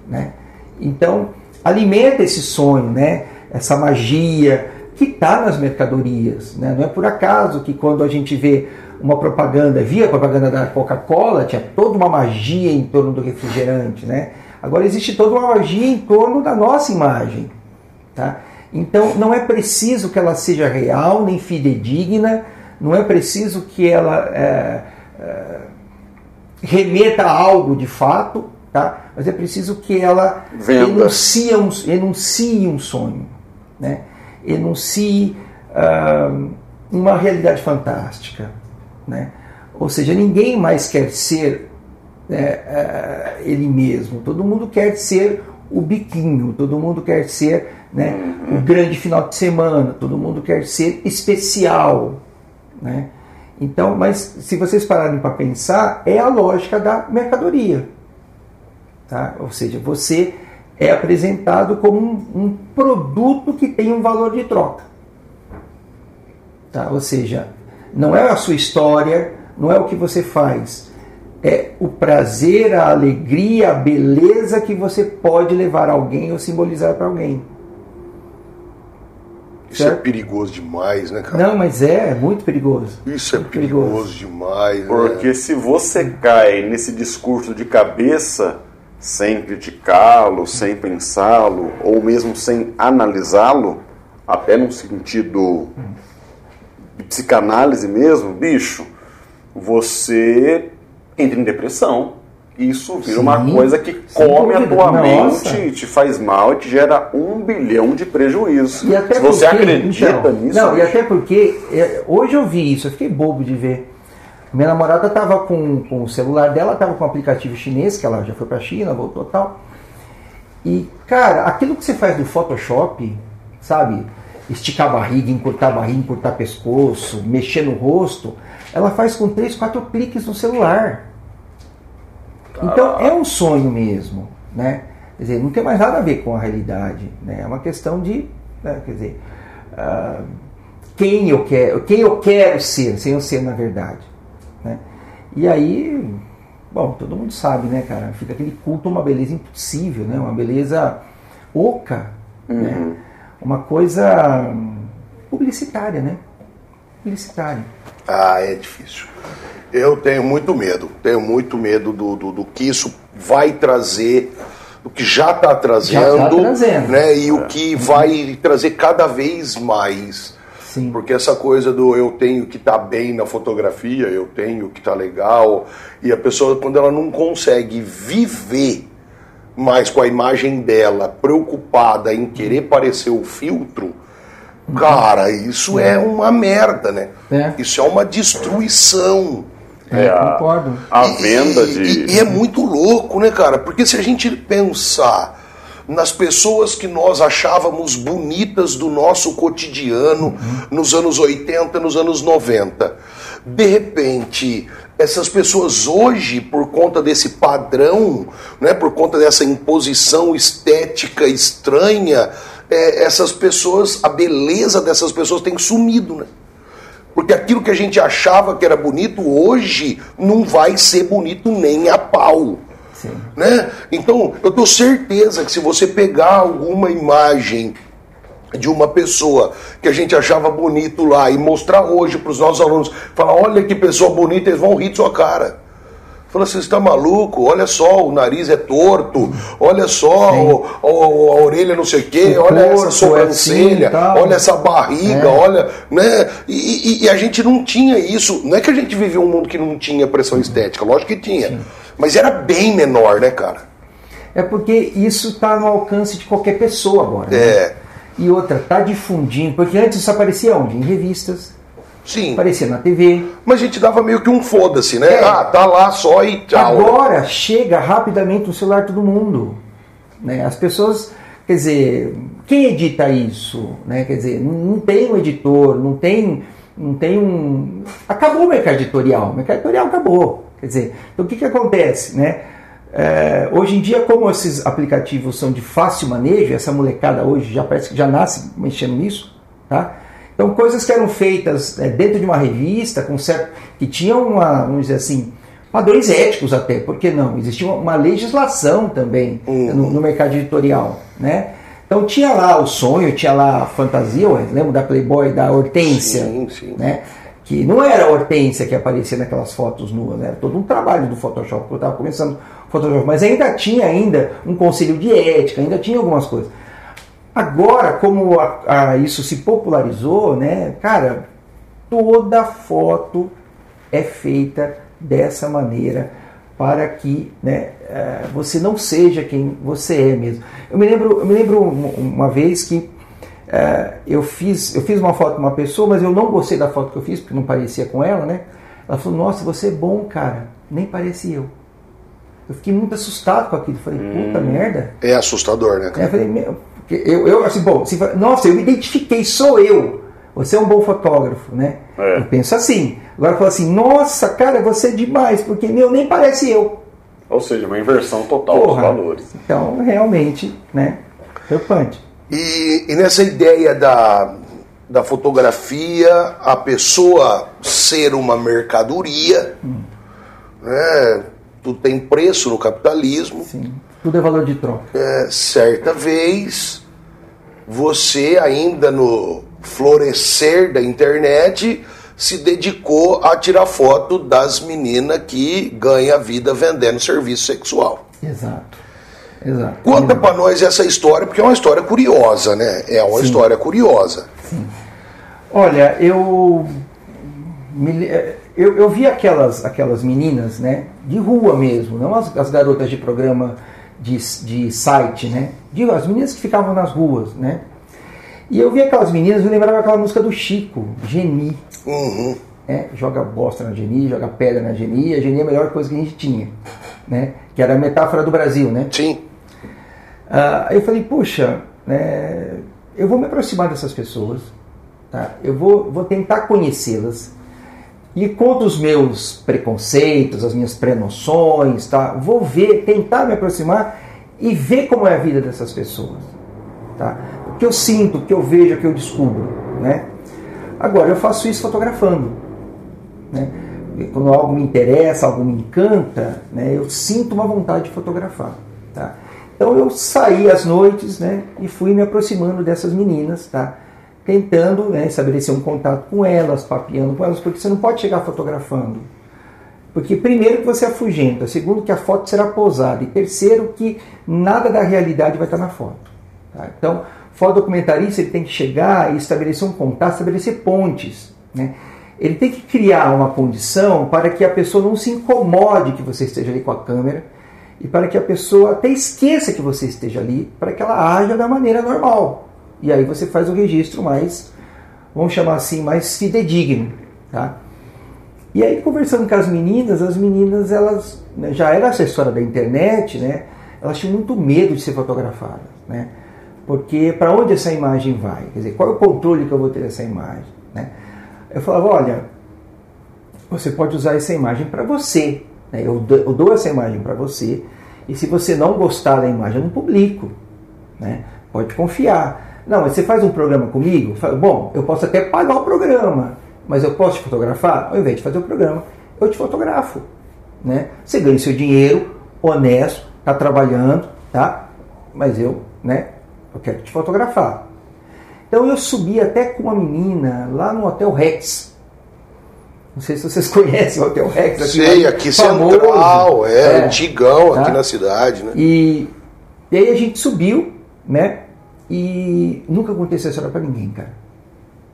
Né? Então, alimenta esse sonho, né? essa magia, que está nas mercadorias. Né? Não é por acaso que quando a gente vê uma propaganda, via a propaganda da Coca-Cola, tinha toda uma magia em torno do refrigerante. Né? Agora existe toda uma magia em torno da nossa imagem. Tá? Então não é preciso que ela seja real nem fidedigna, não é preciso que ela é, é, remeta a algo de fato, tá? mas é preciso que ela enuncie um, enuncie um sonho. Né? Enuncie uh, uma realidade fantástica. Né? Ou seja, ninguém mais quer ser né, uh, ele mesmo, todo mundo quer ser o biquinho, todo mundo quer ser né, o grande final de semana, todo mundo quer ser especial. Né? Então, mas se vocês pararem para pensar, é a lógica da mercadoria. Tá? Ou seja, você é apresentado como um, um produto que tem um valor de troca. Tá? Ou seja, não é a sua história, não é o que você faz, é o prazer, a alegria, a beleza que você pode levar a alguém ou simbolizar para alguém.
Isso
Certo.
é perigoso demais, né, cara?
Não, mas é, é muito perigoso.
Isso é
Muito
perigoso, demais, né?
Porque se você cai nesse discurso de cabeça, sem criticá-lo, sem pensá-lo, ou mesmo sem analisá-lo, até num sentido de psicanálise mesmo, bicho, você entra em depressão. Isso vira
Sim,
uma coisa que come a tua
Nossa.
mente, te faz mal e te gera um bilhão de prejuízos.
E até
Se você
porque-
acredita
então,
nisso,
Não, e até porque é, hoje eu vi isso, eu fiquei bobo de ver. Minha namorada estava com, com o celular dela, estava com um aplicativo chinês, que ela já foi para a China, voltou e tal. E, cara, aquilo que você faz do Photoshop, sabe? Esticar a barriga, encurtar a barriga, encurtar pescoço, mexer no rosto, ela faz com três, quatro cliques no celular. Então é um sonho mesmo, né? Quer dizer, não tem mais nada a ver com a realidade, né? É uma questão de, né, quer dizer, ah, quem eu quero, quem eu quero ser, sem eu ser na verdade? E aí, bom, todo mundo sabe, né, cara? Fica aquele culto uma beleza impossível, né? Uma beleza oca, né? Uma coisa hum, publicitária, né? Publicitária.
Ah, é difícil. Eu tenho muito medo, tenho muito medo do, do, do que isso vai trazer, do que já está trazendo,
Já tá trazendo.
né? E o que vai trazer cada vez mais.
Sim.
Porque essa coisa do eu tenho que estar bem na fotografia, eu tenho que estar legal, e a pessoa, quando ela não consegue viver mais com a imagem dela, preocupada em querer parecer o filtro, cara, isso é uma merda, né?
É.
Isso é uma destruição.
É,
a-
concordo.
a venda
e,
de.
E, e é muito louco, né, cara? Porque se a gente pensar nas pessoas que nós achávamos bonitas do nosso cotidiano nos anos 80, nos anos 90, de repente, essas pessoas hoje, por conta desse padrão, né, por conta dessa imposição estética estranha, é, essas pessoas, a beleza dessas pessoas tem sumido, né? Porque aquilo que a gente achava que era bonito hoje não vai ser bonito nem a pau.
Sim.
Né? Então, eu tenho certeza que se você pegar alguma imagem de uma pessoa que a gente achava bonito lá e mostrar hoje para os nossos alunos, falar, olha que pessoa bonita, eles vão rir de sua cara. Fala assim, você está maluco? Olha só, o nariz é torto, olha só, o- o- a orelha não sei o quê,
O
olha essa
corpo é
sobrancelha,
assim, tal.
olha essa barriga,
É.
olha, né? E, e- e a gente não tinha isso. Não é que a gente vivia um mundo que não tinha pressão estética, lógico que tinha. Mas era bem menor, né, cara?
É porque isso está no alcance de qualquer pessoa agora. né?
É.
E outra, está difundindo, porque antes isso aparecia onde? Em revistas,
Sim.
aparecia na TV.
Mas a gente dava meio que um foda-se, né?
É.
Ah, tá lá só e tchau.
Agora chega rapidamente no celular todo mundo. Né? As pessoas, quer dizer, quem edita isso? Né? Quer dizer, não, não tem um editor, não tem, não tem um. Acabou o mercado editorial. O mercado editorial acabou. Quer dizer, então o que, que acontece? Né? É, hoje em dia, como esses aplicativos são de fácil manejo, essa molecada hoje já parece que já nasce mexendo nisso, tá? Então, coisas que eram feitas é, dentro de uma revista, com certo, que tinham uma, vamos dizer assim, padrões éticos até, por que não? Existia uma- uma legislação também no, no mercado editorial, né? Então tinha lá o sonho, tinha lá a fantasia, ué, lembra da Playboy, da Hortência,
Sim, sim.
né? Que não era a Hortência que aparecia naquelas fotos nuas, né? era todo um trabalho do Photoshop, porque eu estava começando Photoshop, mas ainda tinha ainda um conselho de ética, ainda tinha algumas coisas. Agora, como a- a- isso se popularizou, né, cara, toda foto é feita dessa maneira para que né, eh, você não seja quem você é mesmo. Eu me lembro, eu me lembro um- uma vez que eh, eu, fiz, eu fiz uma foto de uma pessoa, mas eu não gostei da foto que eu fiz, porque não parecia com ela, né? Ela falou, nossa, você é bom, cara. Nem parece eu. Eu fiquei muito assustado com aquilo. Falei, puta merda.
É assustador, né, cara?
eu falei, meu, eu, eu assim, bom, fala, nossa, eu me identifiquei, sou eu. Você é um bom fotógrafo, né?
É.
Eu penso assim. Agora falo assim, nossa, cara, você é demais, porque meu nem parece eu.
Ou seja, uma inversão total
Porra.
dos valores.
Então, realmente, né? Preocupante.
E, e nessa ideia da, da fotografia, a pessoa ser uma mercadoria, né? tudo tem preço no capitalismo.
Sim. Tudo é valor de troca.
É, certa vez, você ainda no florescer da internet se dedicou a tirar foto das meninas que ganham a vida vendendo serviço sexual.
Exato. Exato.
Conta para nós essa história, porque é uma história curiosa, né? É uma
Sim.
história curiosa.
Olha, eu, me- eu, eu vi aquelas, aquelas meninas, né, de rua mesmo, não as, as garotas de programa de, de site, né, digo, as meninas que ficavam nas ruas, né, e eu vi aquelas meninas, eu lembrava aquela música do Chico, Geni,
Uhum.
né, joga bosta na Geni, joga pedra na Geni, a Geni é a melhor coisa que a gente tinha, né, que era a metáfora do Brasil, né,
Sim.
Ah, eu falei, puxa, né, eu vou me aproximar dessas pessoas, tá? eu vou, vou tentar conhecê-las e contra os meus preconceitos, as minhas prenoções, tá? vou ver, tentar me aproximar e ver como é a vida dessas pessoas. Tá? O que eu sinto, o que eu vejo, o que eu descubro. Né? Agora, eu faço isso fotografando. Né? Quando algo me interessa, algo me encanta, né, eu sinto uma vontade de fotografar. Tá? Então eu saí às noites né, e fui me aproximando dessas meninas, tá? tentando né, estabelecer um contato com elas, papeando com elas, porque você não pode chegar fotografando. Porque primeiro que você afugenta, segundo que a foto será posada, e terceiro que nada da realidade vai estar na foto. tá? Então, fotodocumentarista ele tem que chegar e estabelecer um contato, estabelecer pontes. Né? Ele tem que criar uma condição para que a pessoa não se incomode que você esteja ali com a câmera e para que a pessoa até esqueça que você esteja ali, para que ela haja da maneira normal. E aí você faz o registro mais, vamos chamar assim, mais fidedigno. Tá? E aí, conversando com as meninas, as meninas, elas né, já eram assessora da internet, né? Elas tinham muito medo de ser fotografadas, né? Porque para onde essa imagem vai? Quer dizer, qual é o controle que eu vou ter dessa imagem, né? Eu falava, olha, você pode usar essa imagem para você? Eu dou, eu dou essa imagem para você e se você não gostar da imagem, eu não publico, né? Pode confiar. Não, mas você faz um programa comigo? Bom, eu posso até pagar o programa, mas eu posso te fotografar? Ao invés de fazer o programa, eu te fotografo. Né? Você ganha seu dinheiro, honesto, está trabalhando, tá? Mas eu, né? Eu quero te fotografar. Então eu subi até com uma menina lá no Hotel Rex. Não sei se vocês conhecem o Hotel Rex.
Sei,
mas
aqui
famoso.
central, é,
É.
antigão aqui
Tá?
na cidade, né?
E, e aí a gente subiu, né? E nunca contei essa história pra ninguém, cara.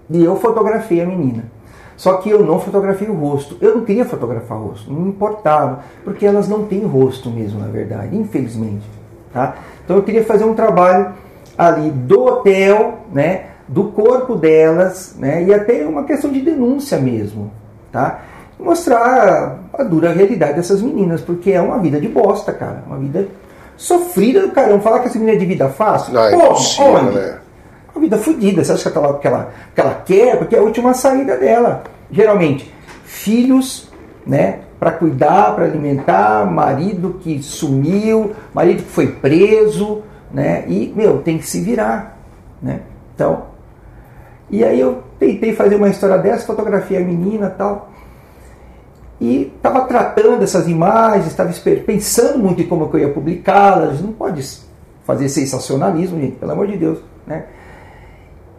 E eu fotografei a menina. Só que eu não fotografei o rosto. Eu não queria fotografar o rosto, não me importava, porque elas não têm rosto mesmo, na verdade, infelizmente. Tá? Então eu queria fazer um trabalho ali do hotel, né? Do corpo delas, né? E até uma questão de denúncia mesmo, tá? Mostrar a dura realidade dessas meninas, porque é uma vida de bosta, cara. Uma vida sofrida do caramba. Falar que essa menina é de vida fácil?
Não,
Pô, onde?
né?
Uma vida fodida. Você acha que ela, que, ela, que ela quer? Porque é a última saída dela. Geralmente, filhos, né? Para cuidar, para alimentar, marido que sumiu, marido que foi preso, né? E, meu, tem que se virar, né? Então, e aí eu tentei fazer uma história dessa, fotografia a menina e tal. E estava tratando essas imagens, estava pensando muito em como que eu ia publicá-las. Não pode fazer sensacionalismo, gente, pelo amor de Deus, né?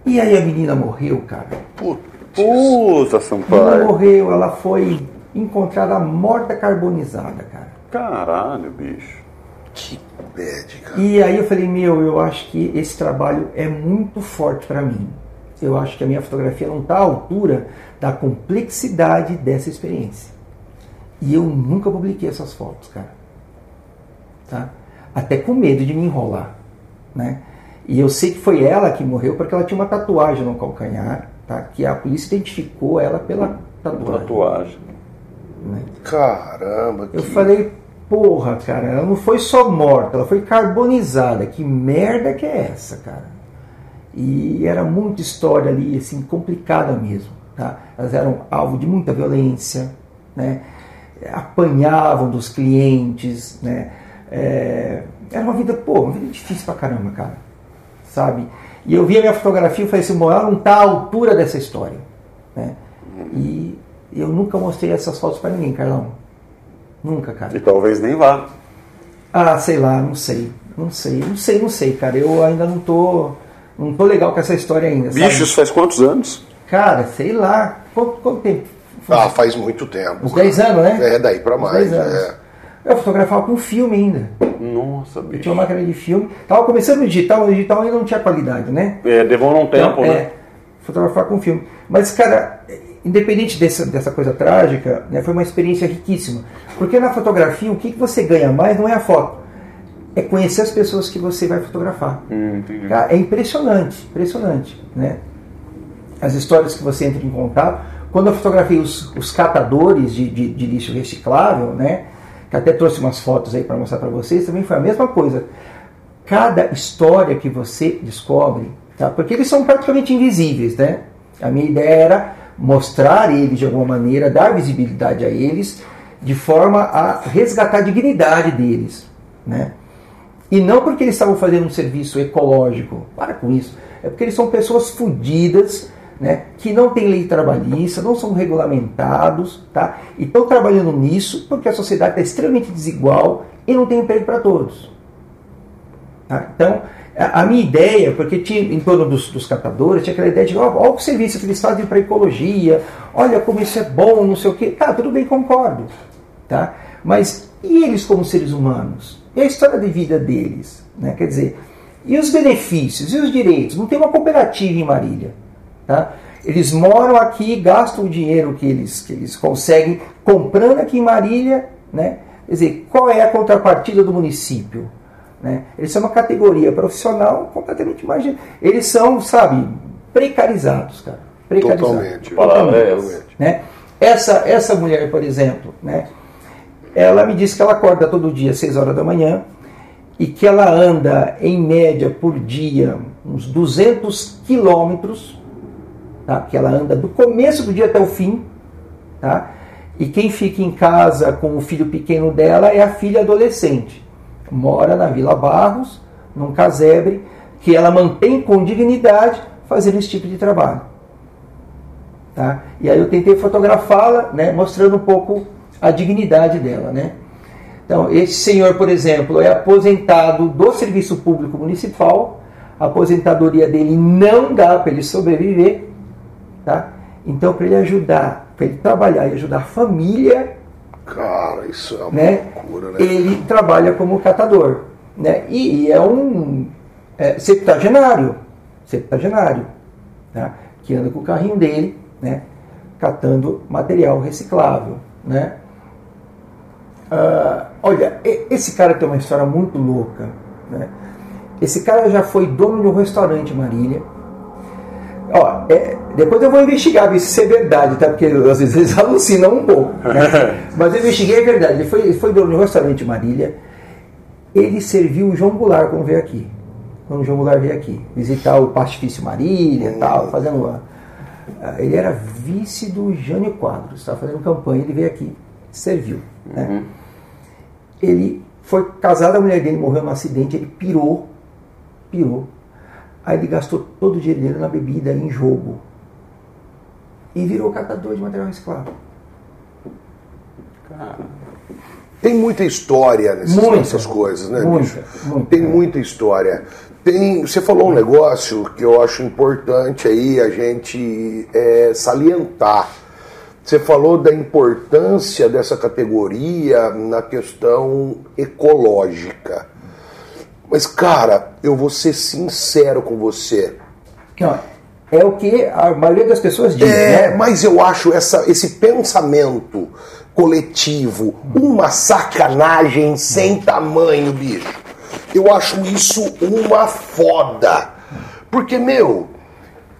E aí a menina morreu, cara.
Putz,
Puta,
A menina
Sampaio.
morreu, ela foi encontrada morta carbonizada, cara.
Caralho, bicho.
que bad, cara.
E aí eu falei, meu, eu acho que esse trabalho é muito forte para mim. Eu acho que a minha fotografia não está à altura da complexidade dessa experiência. E eu nunca publiquei essas fotos, cara. Tá? Até com medo de me enrolar, né? E eu sei que foi ela que morreu porque ela tinha uma tatuagem no calcanhar, tá? Que a polícia identificou ela pela tatuagem.
Tatuagem.
né?
Caramba,
Eu
que...
falei, porra, cara, ela não foi só morta, ela foi carbonizada. Que merda que é essa, cara? E era muita história ali, assim, complicada mesmo. Tá? Elas eram alvo de muita violência, né? apanhavam dos clientes, né? É, era uma vida, pô, uma vida difícil pra caramba, cara. Sabe? E eu vi a minha fotografia e falei assim, bom, ela não tá à altura dessa história. Né? E eu nunca mostrei essas fotos pra ninguém, Carlão. Nunca, cara.
E talvez nem vá.
Ah, sei lá, não sei. Não sei, não sei, não sei, cara. Eu ainda não tô. Não tô legal com essa história ainda. sabe?
Bichos faz quantos anos?
Cara, sei lá. Quanto, quanto tempo?
Ah, faz muito tempo.
Uns 10 anos, né?
É, daí pra mais.
10 anos.
é.
Eu fotografava com filme ainda.
Nossa,
Eu
bicho.
tinha uma máquina de filme. Tava começando no digital, no digital ainda não tinha qualidade, né?
É, demorou um tempo,
Então,
né?
é, fotografar com filme. Mas, cara, independente dessa, dessa coisa trágica, né, foi uma experiência riquíssima. Porque na fotografia, o que, que você ganha mais não é a foto, é conhecer as pessoas que você vai fotografar.
Hum.
Cara, é impressionante, impressionante, né? As histórias que você entra em contato. Quando eu fotografei os, os catadores de, de, de lixo reciclável, né? Que até trouxe umas fotos aí para mostrar para vocês, também foi a mesma coisa. Cada história que você descobre, tá? Porque eles são praticamente invisíveis, né? A minha ideia era mostrar eles de alguma maneira, dar visibilidade a eles, de forma a resgatar a dignidade deles, né? E não porque eles estavam fazendo um serviço ecológico, para com isso. É porque eles são pessoas fodidas, né, que não têm lei trabalhista, não são regulamentados, tá? E estão trabalhando nisso porque a sociedade está extremamente desigual e não tem emprego para todos. Tá? Então, a minha ideia, porque tinha em torno dos, dos catadores, tinha aquela ideia de, ó, olha o serviço que eles fazem para a ecologia, olha como isso é bom, não sei o quê. Tá, tudo bem, concordo. Tá? Mas e eles como seres humanos? E a história de vida deles? Né? Quer dizer, e os benefícios, e os direitos? Não tem uma cooperativa em Marília. Tá? Eles moram aqui, gastam o dinheiro que eles, que eles conseguem comprando aqui em Marília. Né? Quer dizer, qual é a contrapartida do município? Né? Eles são uma categoria profissional completamente marginal. Eles são, sabe, precarizados, cara. Precarizados.
Totalmente. Totalmente.
essa.
Né? Essa, essa mulher, por exemplo, né? Ela me disse que ela acorda todo dia às 6 horas da manhã e que ela anda, em média, por dia, uns 200 quilômetros, tá? que ela anda do começo do dia até o fim, tá? e quem fica em casa com o filho pequeno dela é a filha adolescente. Mora na Vila Barros, num casebre, que ela mantém com dignidade fazendo esse tipo de trabalho. Tá? E aí eu tentei fotografá-la, né, mostrando um pouco a dignidade dela. Né? Então, esse senhor, por exemplo, é aposentado do Serviço Público Municipal, a aposentadoria dele não dá para ele sobreviver. Tá? Então, para ele ajudar, para ele trabalhar e ajudar a família,
Cara, isso é uma
né,
loucura, né?
ele trabalha como catador. Né? E, e é um é, septagenário, septagenário, tá? que anda com o carrinho dele, né? catando material reciclável. Né? Ah, olha, esse cara tem uma história muito louca. Né? Esse cara já foi dono de um restaurante em Marília. Ó, é, depois eu vou investigar ver se isso é verdade, tá? Porque às vezes eles alucinam um pouco. né? Mas eu investiguei, é verdade. Ele foi, ele foi dono de um restaurante em Marília. Ele serviu o João Goulart quando veio aqui. Quando o João Goulart veio aqui. Visitar o Pastifício Marília e tal, fazendo. a- a- Ele era vice do Jânio Quadros, estava fazendo campanha, ele veio aqui, serviu. Né? Ele foi casado, a mulher dele morreu num acidente, ele pirou, pirou. Aí ele gastou todo o dinheiro na bebida, em jogo. E virou catador de material reciclável.
Tem muita história nessas,
Muita.
nessas coisas, né,
Muita, muita.
Tem muita história. Tem, você falou um negócio que eu acho importante aí a gente é, salientar. Você falou da importância dessa categoria na questão ecológica. Mas, cara, eu vou ser sincero com você.
Não, é o que a maioria das pessoas diz,
É,
né?
mas eu acho essa, esse pensamento coletivo uma sacanagem sem tamanho, bicho. Eu acho isso uma foda. Porque, meu,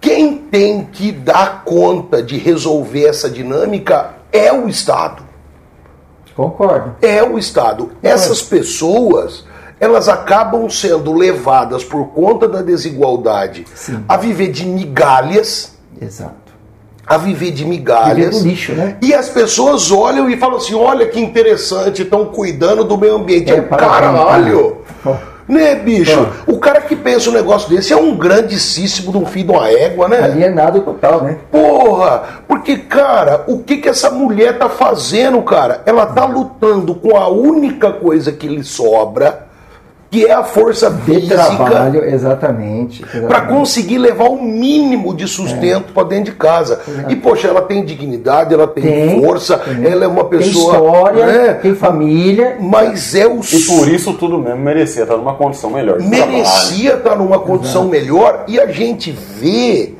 quem tem que dar conta de resolver essa dinâmica é o Estado.
Concordo.
É o Estado. Essas pessoas, elas acabam sendo levadas por conta da desigualdade
Sim.
a viver de migalhas
Exato.
a viver de migalhas.
Viver lixo, né?
E as pessoas olham e falam assim: olha que interessante, estão cuidando do meio ambiente.
É,
Eu,
parabéns,
caralho!
cara.
Né, bicho? O cara que pensa um negócio desse é um grandíssimo de um filho de uma égua, né?
Alienado total, né?
Porra! Porque, cara, o que que essa mulher tá fazendo, cara? Ela tá lutando com a única coisa que lhe sobra, que é a força
De trabalho, exatamente.
para
exatamente.
conseguir levar o mínimo de sustento pra dentro de casa. E, poxa, ela tem dignidade, ela tem,
Tem,
força,
tem.
ela é uma
Tem
pessoa.
história,
né?
tem família.
Mas é o
E por isso tudo mesmo merecia estar numa condição melhor.
merecia estar numa condição melhor e a gente vê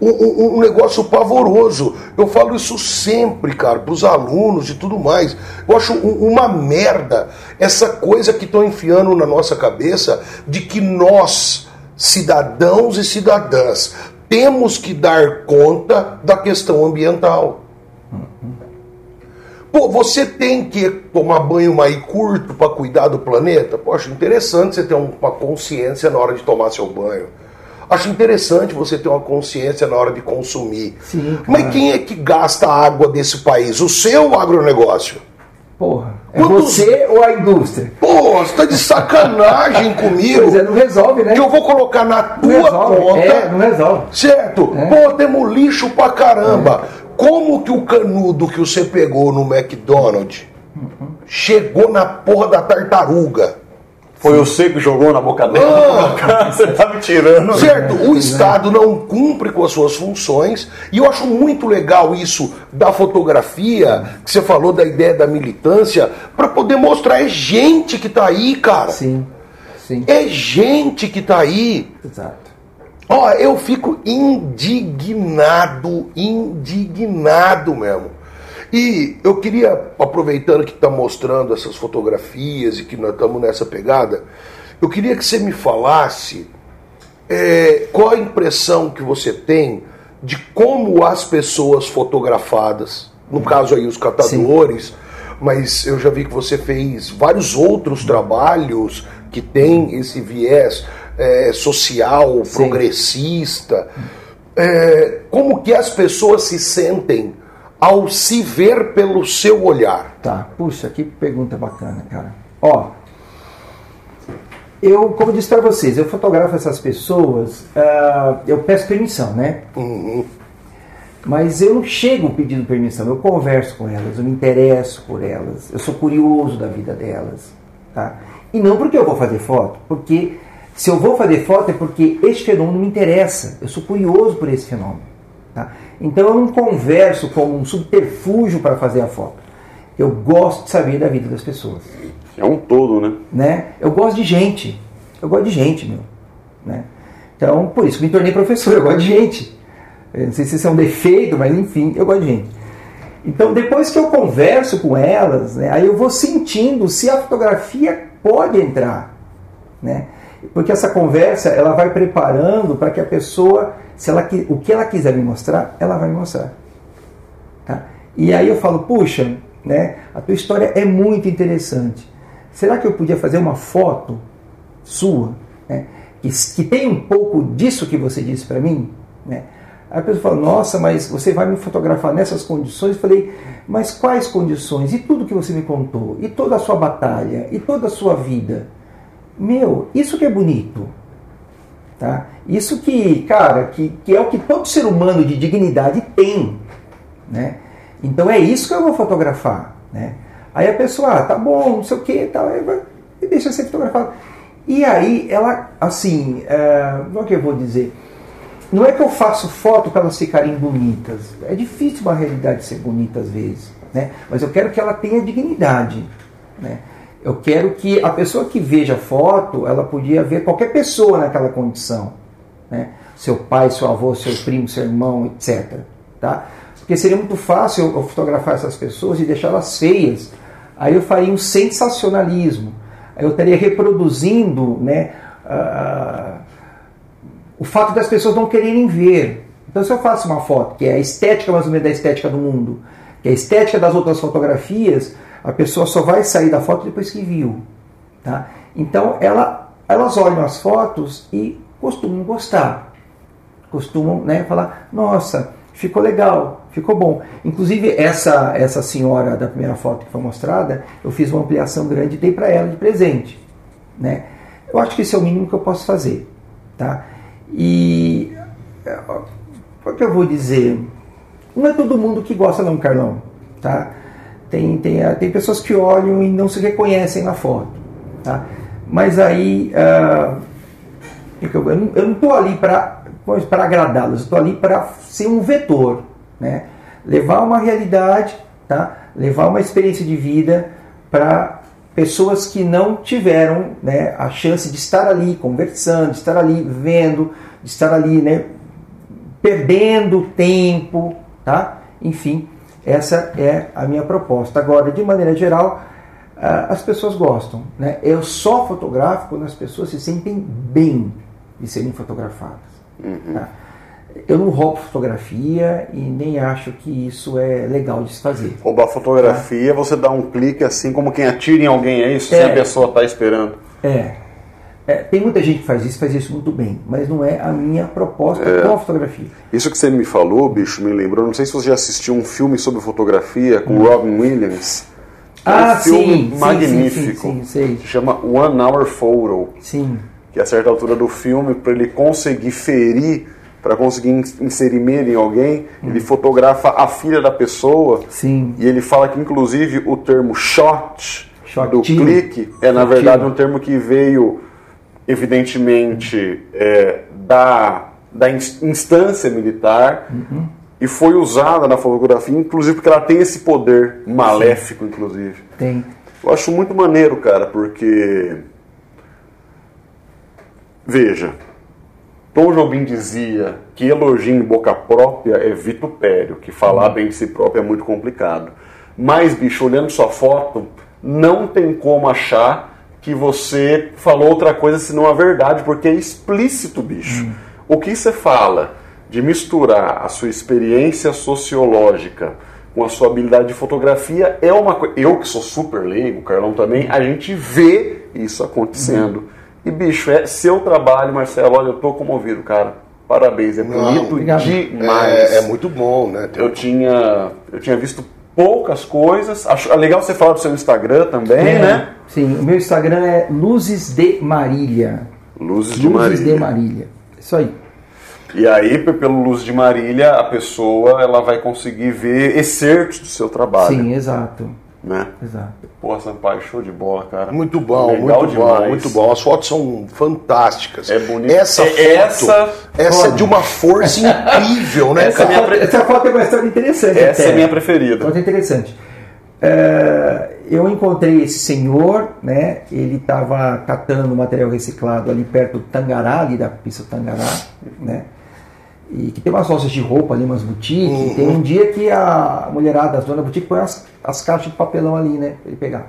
um, um- negócio pavoroso. Eu falo isso sempre, cara, para os alunos e tudo mais. Eu acho um- uma merda essa coisa que estão enfiando na nossa cabeça de que nós, cidadãos e cidadãs, temos que dar conta da questão ambiental. Pô, você tem que tomar banho mais curto para cuidar do planeta? Poxa, interessante você ter uma consciência na hora de tomar seu banho. Acho interessante você ter uma consciência na hora de consumir.
Sim.
Mas quem é que gasta a água desse país? O seu agronegócio?
Porra, é
Quantos-
você ou a indústria?
Pô, você tá de sacanagem comigo.
Pois é, não resolve, né?
Que eu vou colocar na tua
resolve.
conta.
É, não resolve.
Certo?
É.
Pô, temos lixo pra caramba. Como que o canudo que você pegou no McDonald's chegou na porra da tartaruga?
Foi você que jogou na boca
Ah.
dela? Você tá me tirando.
Certo, o Estado não cumpre com as suas funções, e eu acho muito legal isso da fotografia, que você falou da ideia da militância, para poder mostrar é gente que tá aí, cara.
Sim, sim.
É gente que tá aí.
Exato.
Ó, eu fico indignado, indignado mesmo. E eu queria, aproveitando que está mostrando essas fotografias e que nós estamos nessa pegada, eu queria que você me falasse é, qual a impressão que você tem de como as pessoas fotografadas, no caso aí os catadores, mas eu já vi que você fez vários outros trabalhos que tem esse viés é, social,
Sim.
progressista. É, como que as pessoas se sentem ao se ver pelo seu olhar?
Tá, puxa, que pergunta bacana, cara. Ó, eu, como disse para vocês, eu fotografo essas pessoas, ah, eu peço permissão, né?
Uhum.
Mas eu não chego pedindo permissão, eu converso com elas, eu me interesso por elas, eu sou curioso da vida delas, tá? E não porque eu vou fazer foto, porque se eu vou fazer foto é porque este fenômeno me interessa, eu sou curioso por esse fenômeno, tá? Então eu não converso como um subterfúgio para fazer a foto. Eu gosto de saber da vida das pessoas
É um todo, né?
né? Eu gosto de gente. Eu gosto de gente, meu. Né? Então, por isso que me tornei professor. Eu gosto de gente. Eu não sei se isso é um defeito, mas enfim, eu gosto de gente. Então, depois que eu converso com elas, né, aí eu vou sentindo se a fotografia pode entrar, né? Porque essa conversa ela vai preparando para que a pessoa, se ela o que ela quiser me mostrar, ela vai me mostrar. Tá? E aí eu falo, puxa, né, a tua história é muito interessante. Será que eu podia fazer uma foto sua, né, que, que tem um pouco disso que você disse para mim? Né? Aí a pessoa fala, nossa, mas você vai me fotografar nessas condições? Eu falei, mas quais condições? E tudo que você me contou? E toda a sua batalha? E toda a sua vida? Meu, isso que é bonito. Tá? Isso que, cara, que, que é o que todo ser humano de dignidade tem. Né? Então é isso que eu vou fotografar. Né? Aí a pessoa, ah, tá bom, não sei o que, tal, e deixa ser fotografado. E aí ela, assim, é, como é que eu vou dizer? Não é que eu faço foto para elas ficarem bonitas. É difícil uma realidade ser bonita às vezes. Né? Mas eu quero que ela tenha dignidade. Né? Eu quero que a pessoa que veja a foto, ela podia ver qualquer pessoa naquela condição. Né? Seu pai, seu avô, seu primo, seu irmão, etc. Tá? Porque seria muito fácil eu fotografar essas pessoas e deixá-las feias. Aí eu faria um sensacionalismo. Aí eu estaria reproduzindo né, ah, o fato das pessoas não quererem ver. Então, se eu faço uma foto que é a estética mais ou menos da estética do mundo, que é a estética das outras fotografias, a pessoa só vai sair da foto depois que viu. Tá? Então, ela, elas olham as fotos e costumam gostar. Costumam né, falar: nossa, ficou legal, ficou bom. Inclusive, essa, essa senhora da primeira foto que foi mostrada, eu fiz uma ampliação grande e dei para ela de presente. Né? Eu acho que isso é o mínimo que eu posso fazer. Tá? E o que eu vou dizer? Não é todo mundo que gosta não, Carlão. Tá? Tem, tem, tem pessoas que olham e não se reconhecem na foto. Tá? Mas aí uh, eu não estou ali para agradá-los, estou ali para ser um vetor. Né? Levar uma realidade, tá? levar uma experiência de vida para pessoas que não tiveram né, a chance de estar ali conversando, de estar ali vendo, de estar ali né, perdendo tempo, tá? Enfim, essa é a minha proposta. Agora, de maneira geral, as pessoas gostam. Né? Eu só fotografo quando as pessoas se sentem bem de serem fotografadas. Uhum. Tá? Eu não roubo fotografia e nem acho que isso é legal de se fazer.
Roubar fotografia, tá? você dá um clique assim como quem atira em alguém, é isso? É, sem a pessoa estar tá esperando.
É. é. Tem muita gente que faz isso, faz isso muito bem, mas não é a minha proposta é. com a fotografia.
Isso que você me falou, bicho, me lembrou, não sei se você já assistiu um filme sobre fotografia com hum. Robin Williams.
É ah, um filme
sim, magnífico. Sim, sim, sim, Se chama One Hour Photo.
Sim.
Que a certa altura do filme, para ele conseguir ferir para conseguir inserir medo em alguém, hum. ele fotografa a filha da pessoa.
Sim.
E ele fala que, inclusive, o termo shot do clique é, na verdade, um termo que veio, evidentemente, é, da, da instância militar uhum. e foi usada na fotografia, inclusive porque ela tem esse poder maléfico, Sim. inclusive.
Tem.
Eu acho muito maneiro, cara, porque. Veja, Tom Jobim dizia que elogio em boca própria é vitupério, que falar bem de si próprio é muito complicado. Mas, bicho, olhando sua foto, não tem como achar que você falou outra coisa senão a verdade, porque é explícito, bicho. Hum. O que você fala de misturar a sua experiência sociológica com a sua habilidade de fotografia é uma coisa. Eu que sou super leigo, o Carlão também, a gente vê isso acontecendo. Hum. E, bicho, é seu trabalho, Marcelo. Olha, eu tô comovido, cara. Parabéns, é bonito Não, demais.
É, é, muito bom, né?
Eu tinha, eu tinha visto poucas coisas. Acho é legal você falar do seu Instagram também, é, né?
Sim, o meu Instagram é Luzes de Marília.
Luzes de Marília. Luzes
de Marília. Isso aí.
E aí, pelo Luz de Marília, a pessoa ela vai conseguir ver excertos do seu trabalho.
Sim, exato
né?
Exato.
Pô, Sampaio, show de bola, cara.
Muito bom, Legal muito demais. bom, muito bom. As fotos são fantásticas.
É bonito.
Essa é, foto, essa, essa é de uma força incrível, né,
essa
cara?
Foto, essa foto é uma história interessante.
Essa até. é minha preferida.
Foto interessante. É, eu encontrei esse senhor, né? Ele estava catando material reciclado ali perto do Tangará, ali da pista do Tangará, né? E que tem umas lojas de roupa ali, umas boutiques. Uhum. Tem um dia que a mulherada, as donas da boutique, põe as, as caixas de papelão ali, né? Pra ele pegar.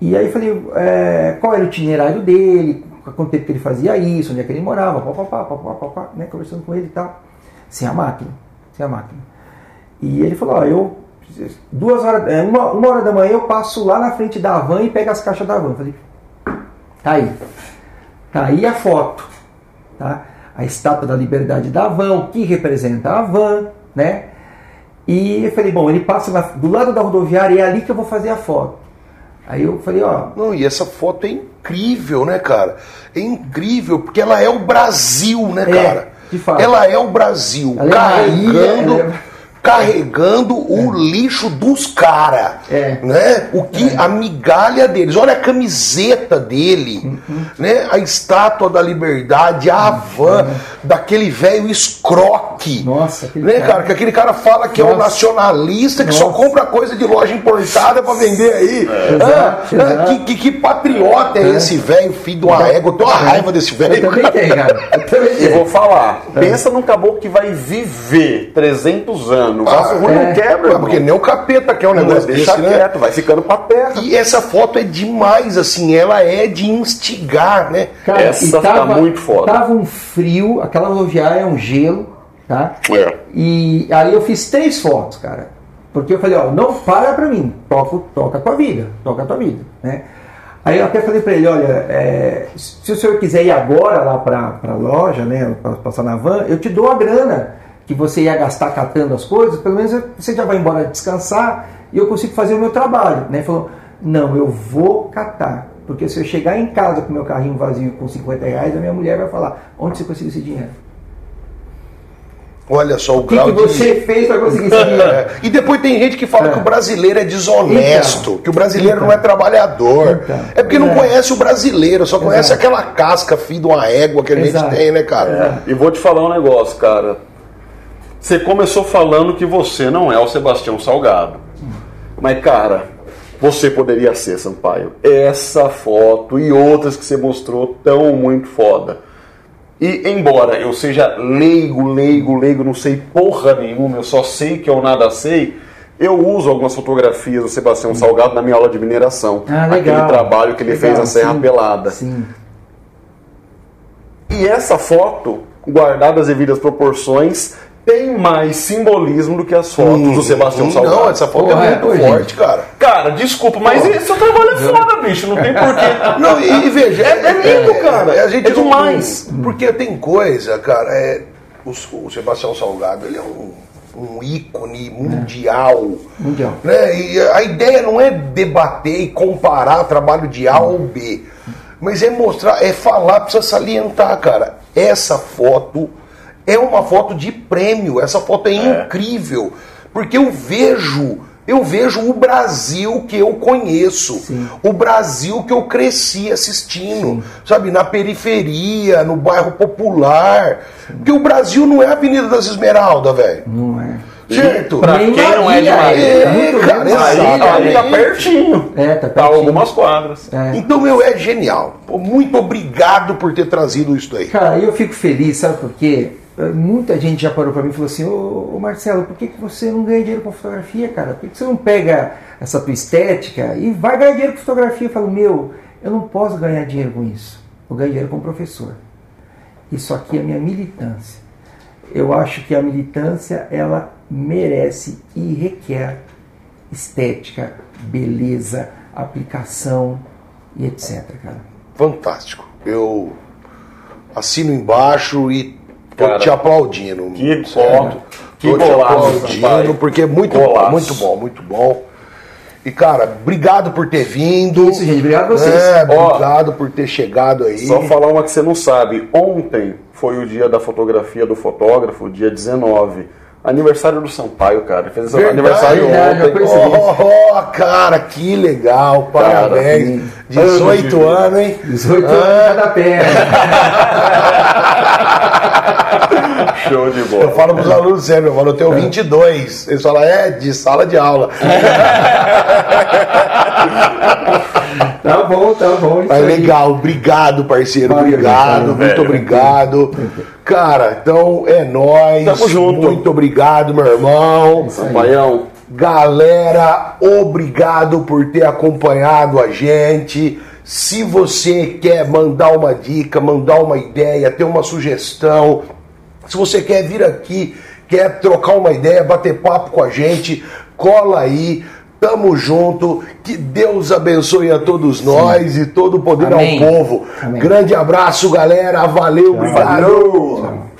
E aí eu falei, é, qual era o itinerário dele, quanto tempo que ele fazia isso, onde é que ele morava, papapá, papapá, né? Conversando com ele e tal. Sem a máquina, sem a máquina. E ele falou, ó, eu, duas horas, é, uma, uma hora da manhã eu passo lá na frente da van e pego as caixas da van. Eu falei, tá aí. Tá aí a foto, tá? A estátua da liberdade da van, o que representa a van, né? E eu falei, bom, ele passa na, do lado da rodoviária e é ali que eu vou fazer a foto. Aí eu falei, ó.
Não, e essa foto é incrível, né, cara? É incrível, porque ela é o Brasil, né, é, cara?
De fato.
Ela é o Brasil, ela é carregando. É carregando o lixo dos caras.
É.
Né? O que é. a migalha deles. Olha a camiseta dele, uhum. né? A estátua da liberdade, a van uhum. daquele velho escroque.
Nossa,
né, cara? cara? Que aquele cara fala que Nossa. é um nacionalista que Nossa. só compra coisa de loja importada para vender aí. É. Exato, ah, exato. Que, que, que, patriota é, é. esse velho, filho de uma égua? Eu tenho uma raiva desse velho.
Eu também tenho, cara. Eu também
tenho. E vou falar. É. Pensa num caboclo que vai viver 300 anos mano. O vaso ah, ruim é, não quebra.
Porque nem o capeta quer um negócio
desse, deixa
né?
quieto, vai ficando pra terra.
E essa foto é demais, assim, ela é de instigar, né?
Cara, essa tá tava, tá muito foda.
Tava um frio, aquela rodoviária é um gelo, tá?
É.
E aí eu fiz três fotos, cara. Porque eu falei, ó, não para pra mim, toca, toca a tua vida, toca a tua vida, né? Aí eu até falei para ele, olha, é, se o senhor quiser ir agora lá para a loja, né, para passar na van, eu te dou a grana que você ia gastar catando as coisas, pelo menos você já vai embora descansar e eu consigo fazer o meu trabalho. Né? Ele falou, não, eu vou catar. Porque se eu chegar em casa com meu carrinho vazio com 50 reais, a minha mulher vai falar: onde você conseguiu esse dinheiro?
Olha só o,
O que,
grau
que você
de.
fez para conseguir esse dinheiro?
É, E depois tem gente que fala
É.
que o brasileiro é desonesto,
Então.
que o brasileiro
Então.
não é trabalhador.
Então.
É porque não
É.
conhece o brasileiro, só conhece
Exato.
aquela casca, filho de uma égua que a gente
Exato.
tem, né, cara?
E vou te falar um negócio, cara. Você começou falando que você não é o Sebastião Salgado. Mas, cara, você poderia ser, Sampaio. Essa foto e outras que você mostrou tão muito foda. E embora eu seja leigo, leigo, leigo, não sei porra nenhuma, eu só sei que eu nada sei, eu uso algumas fotografias do Sebastião Salgado na minha aula de mineração.
Ah, legal.
Aquele trabalho que ele
Legal,
fez na Serra
sim.
Pelada.
Sim.
E essa foto, guardada as devidas proporções, tem mais simbolismo do que as fotos do Sebastião Salgado.
Não, essa foto
Porra,
é
é,
muito
gente.
forte, cara.
Cara, desculpa, mas esse seu trabalho é foda, bicho. Não tem porquê.
Não, e, e veja,
É- é lindo, cara.
A gente
É
não-
demais.
porque tem coisa, cara, é, o, o Sebastião Salgado, ele é um, um ícone mundial.
Mundial.
Né? E a ideia não é debater e comparar trabalho de A ou B, mas é mostrar, é falar, precisa salientar, cara. Essa foto é uma foto de prêmio, essa foto é, incrível, porque eu vejo, eu vejo o Brasil que eu conheço,
Sim.
o Brasil que eu cresci assistindo, sabe, na periferia, no bairro popular, porque o Brasil não é a Avenida das Esmeraldas, velho.
Não é.
Certo?
Pra
Nem
quem não é de
Marília, é,
muito
cara,
Exato.
aí tá pertinho.
É, tá
Tá
pertinho.
algumas quadras.
É.
Então, meu, é genial. Pô, Muito obrigado por ter trazido isso aí.
Cara, eu fico feliz, sabe por quê? Eh, Muita gente já parou pra mim e falou assim: Ô, ô, Marcelo, por que, que você não ganha dinheiro com fotografia, cara? Por que, que você não pega essa tua estética e vai ganhar dinheiro com fotografia? Eu falo: Meu, eu não posso ganhar dinheiro com isso. Eu ganho dinheiro como professor. Isso aqui é minha militância. Eu acho que a militância ela merece e requer estética, beleza, aplicação e etc, cara.
Fantástico. Eu assino embaixo e tô
Cara,
te aplaudindo.
que foto, que
Tô te aplaudindo,
pai.
porque é muito bom, muito bom, muito bom. E, cara, obrigado por ter vindo.
Isso, gente, obrigado a vocês.
É,
Ó,
obrigado por ter chegado aí.
Só falar uma que você não sabe. Ontem foi o dia da fotografia do fotógrafo, dia 19. Aniversário do Sampaio, cara. Fez esse
Verdade,
aniversário
verdade,
ontem.
eu conheci.
Oh, oh, cara, que legal, parabéns.
sim.
18
Anos
anos, hein?
18
Ah,
anos cada perna.
Show de
Eu
bola.
falo pros alunos sempre, eu falo, eu tenho 22. Eles falam, é, de sala de aula.
Tá bom, tá bom.
Mas legal, obrigado, parceiro.
Valeu,
obrigado,
gente,
muito
velho.
obrigado. Cara, então é nóis.
Tamo junto.
Muito obrigado, meu irmão.
Sampaião,
Galera, obrigado por ter acompanhado a gente. Se você quer mandar uma dica, mandar uma ideia, ter uma sugestão, se você quer vir aqui, quer trocar uma ideia, bater papo com a gente, cola aí. Tamo junto. Que Deus abençoe a todos nós e todo o poder
Amém.
ao povo.
Amém.
Grande abraço, galera. Valeu, obrigado.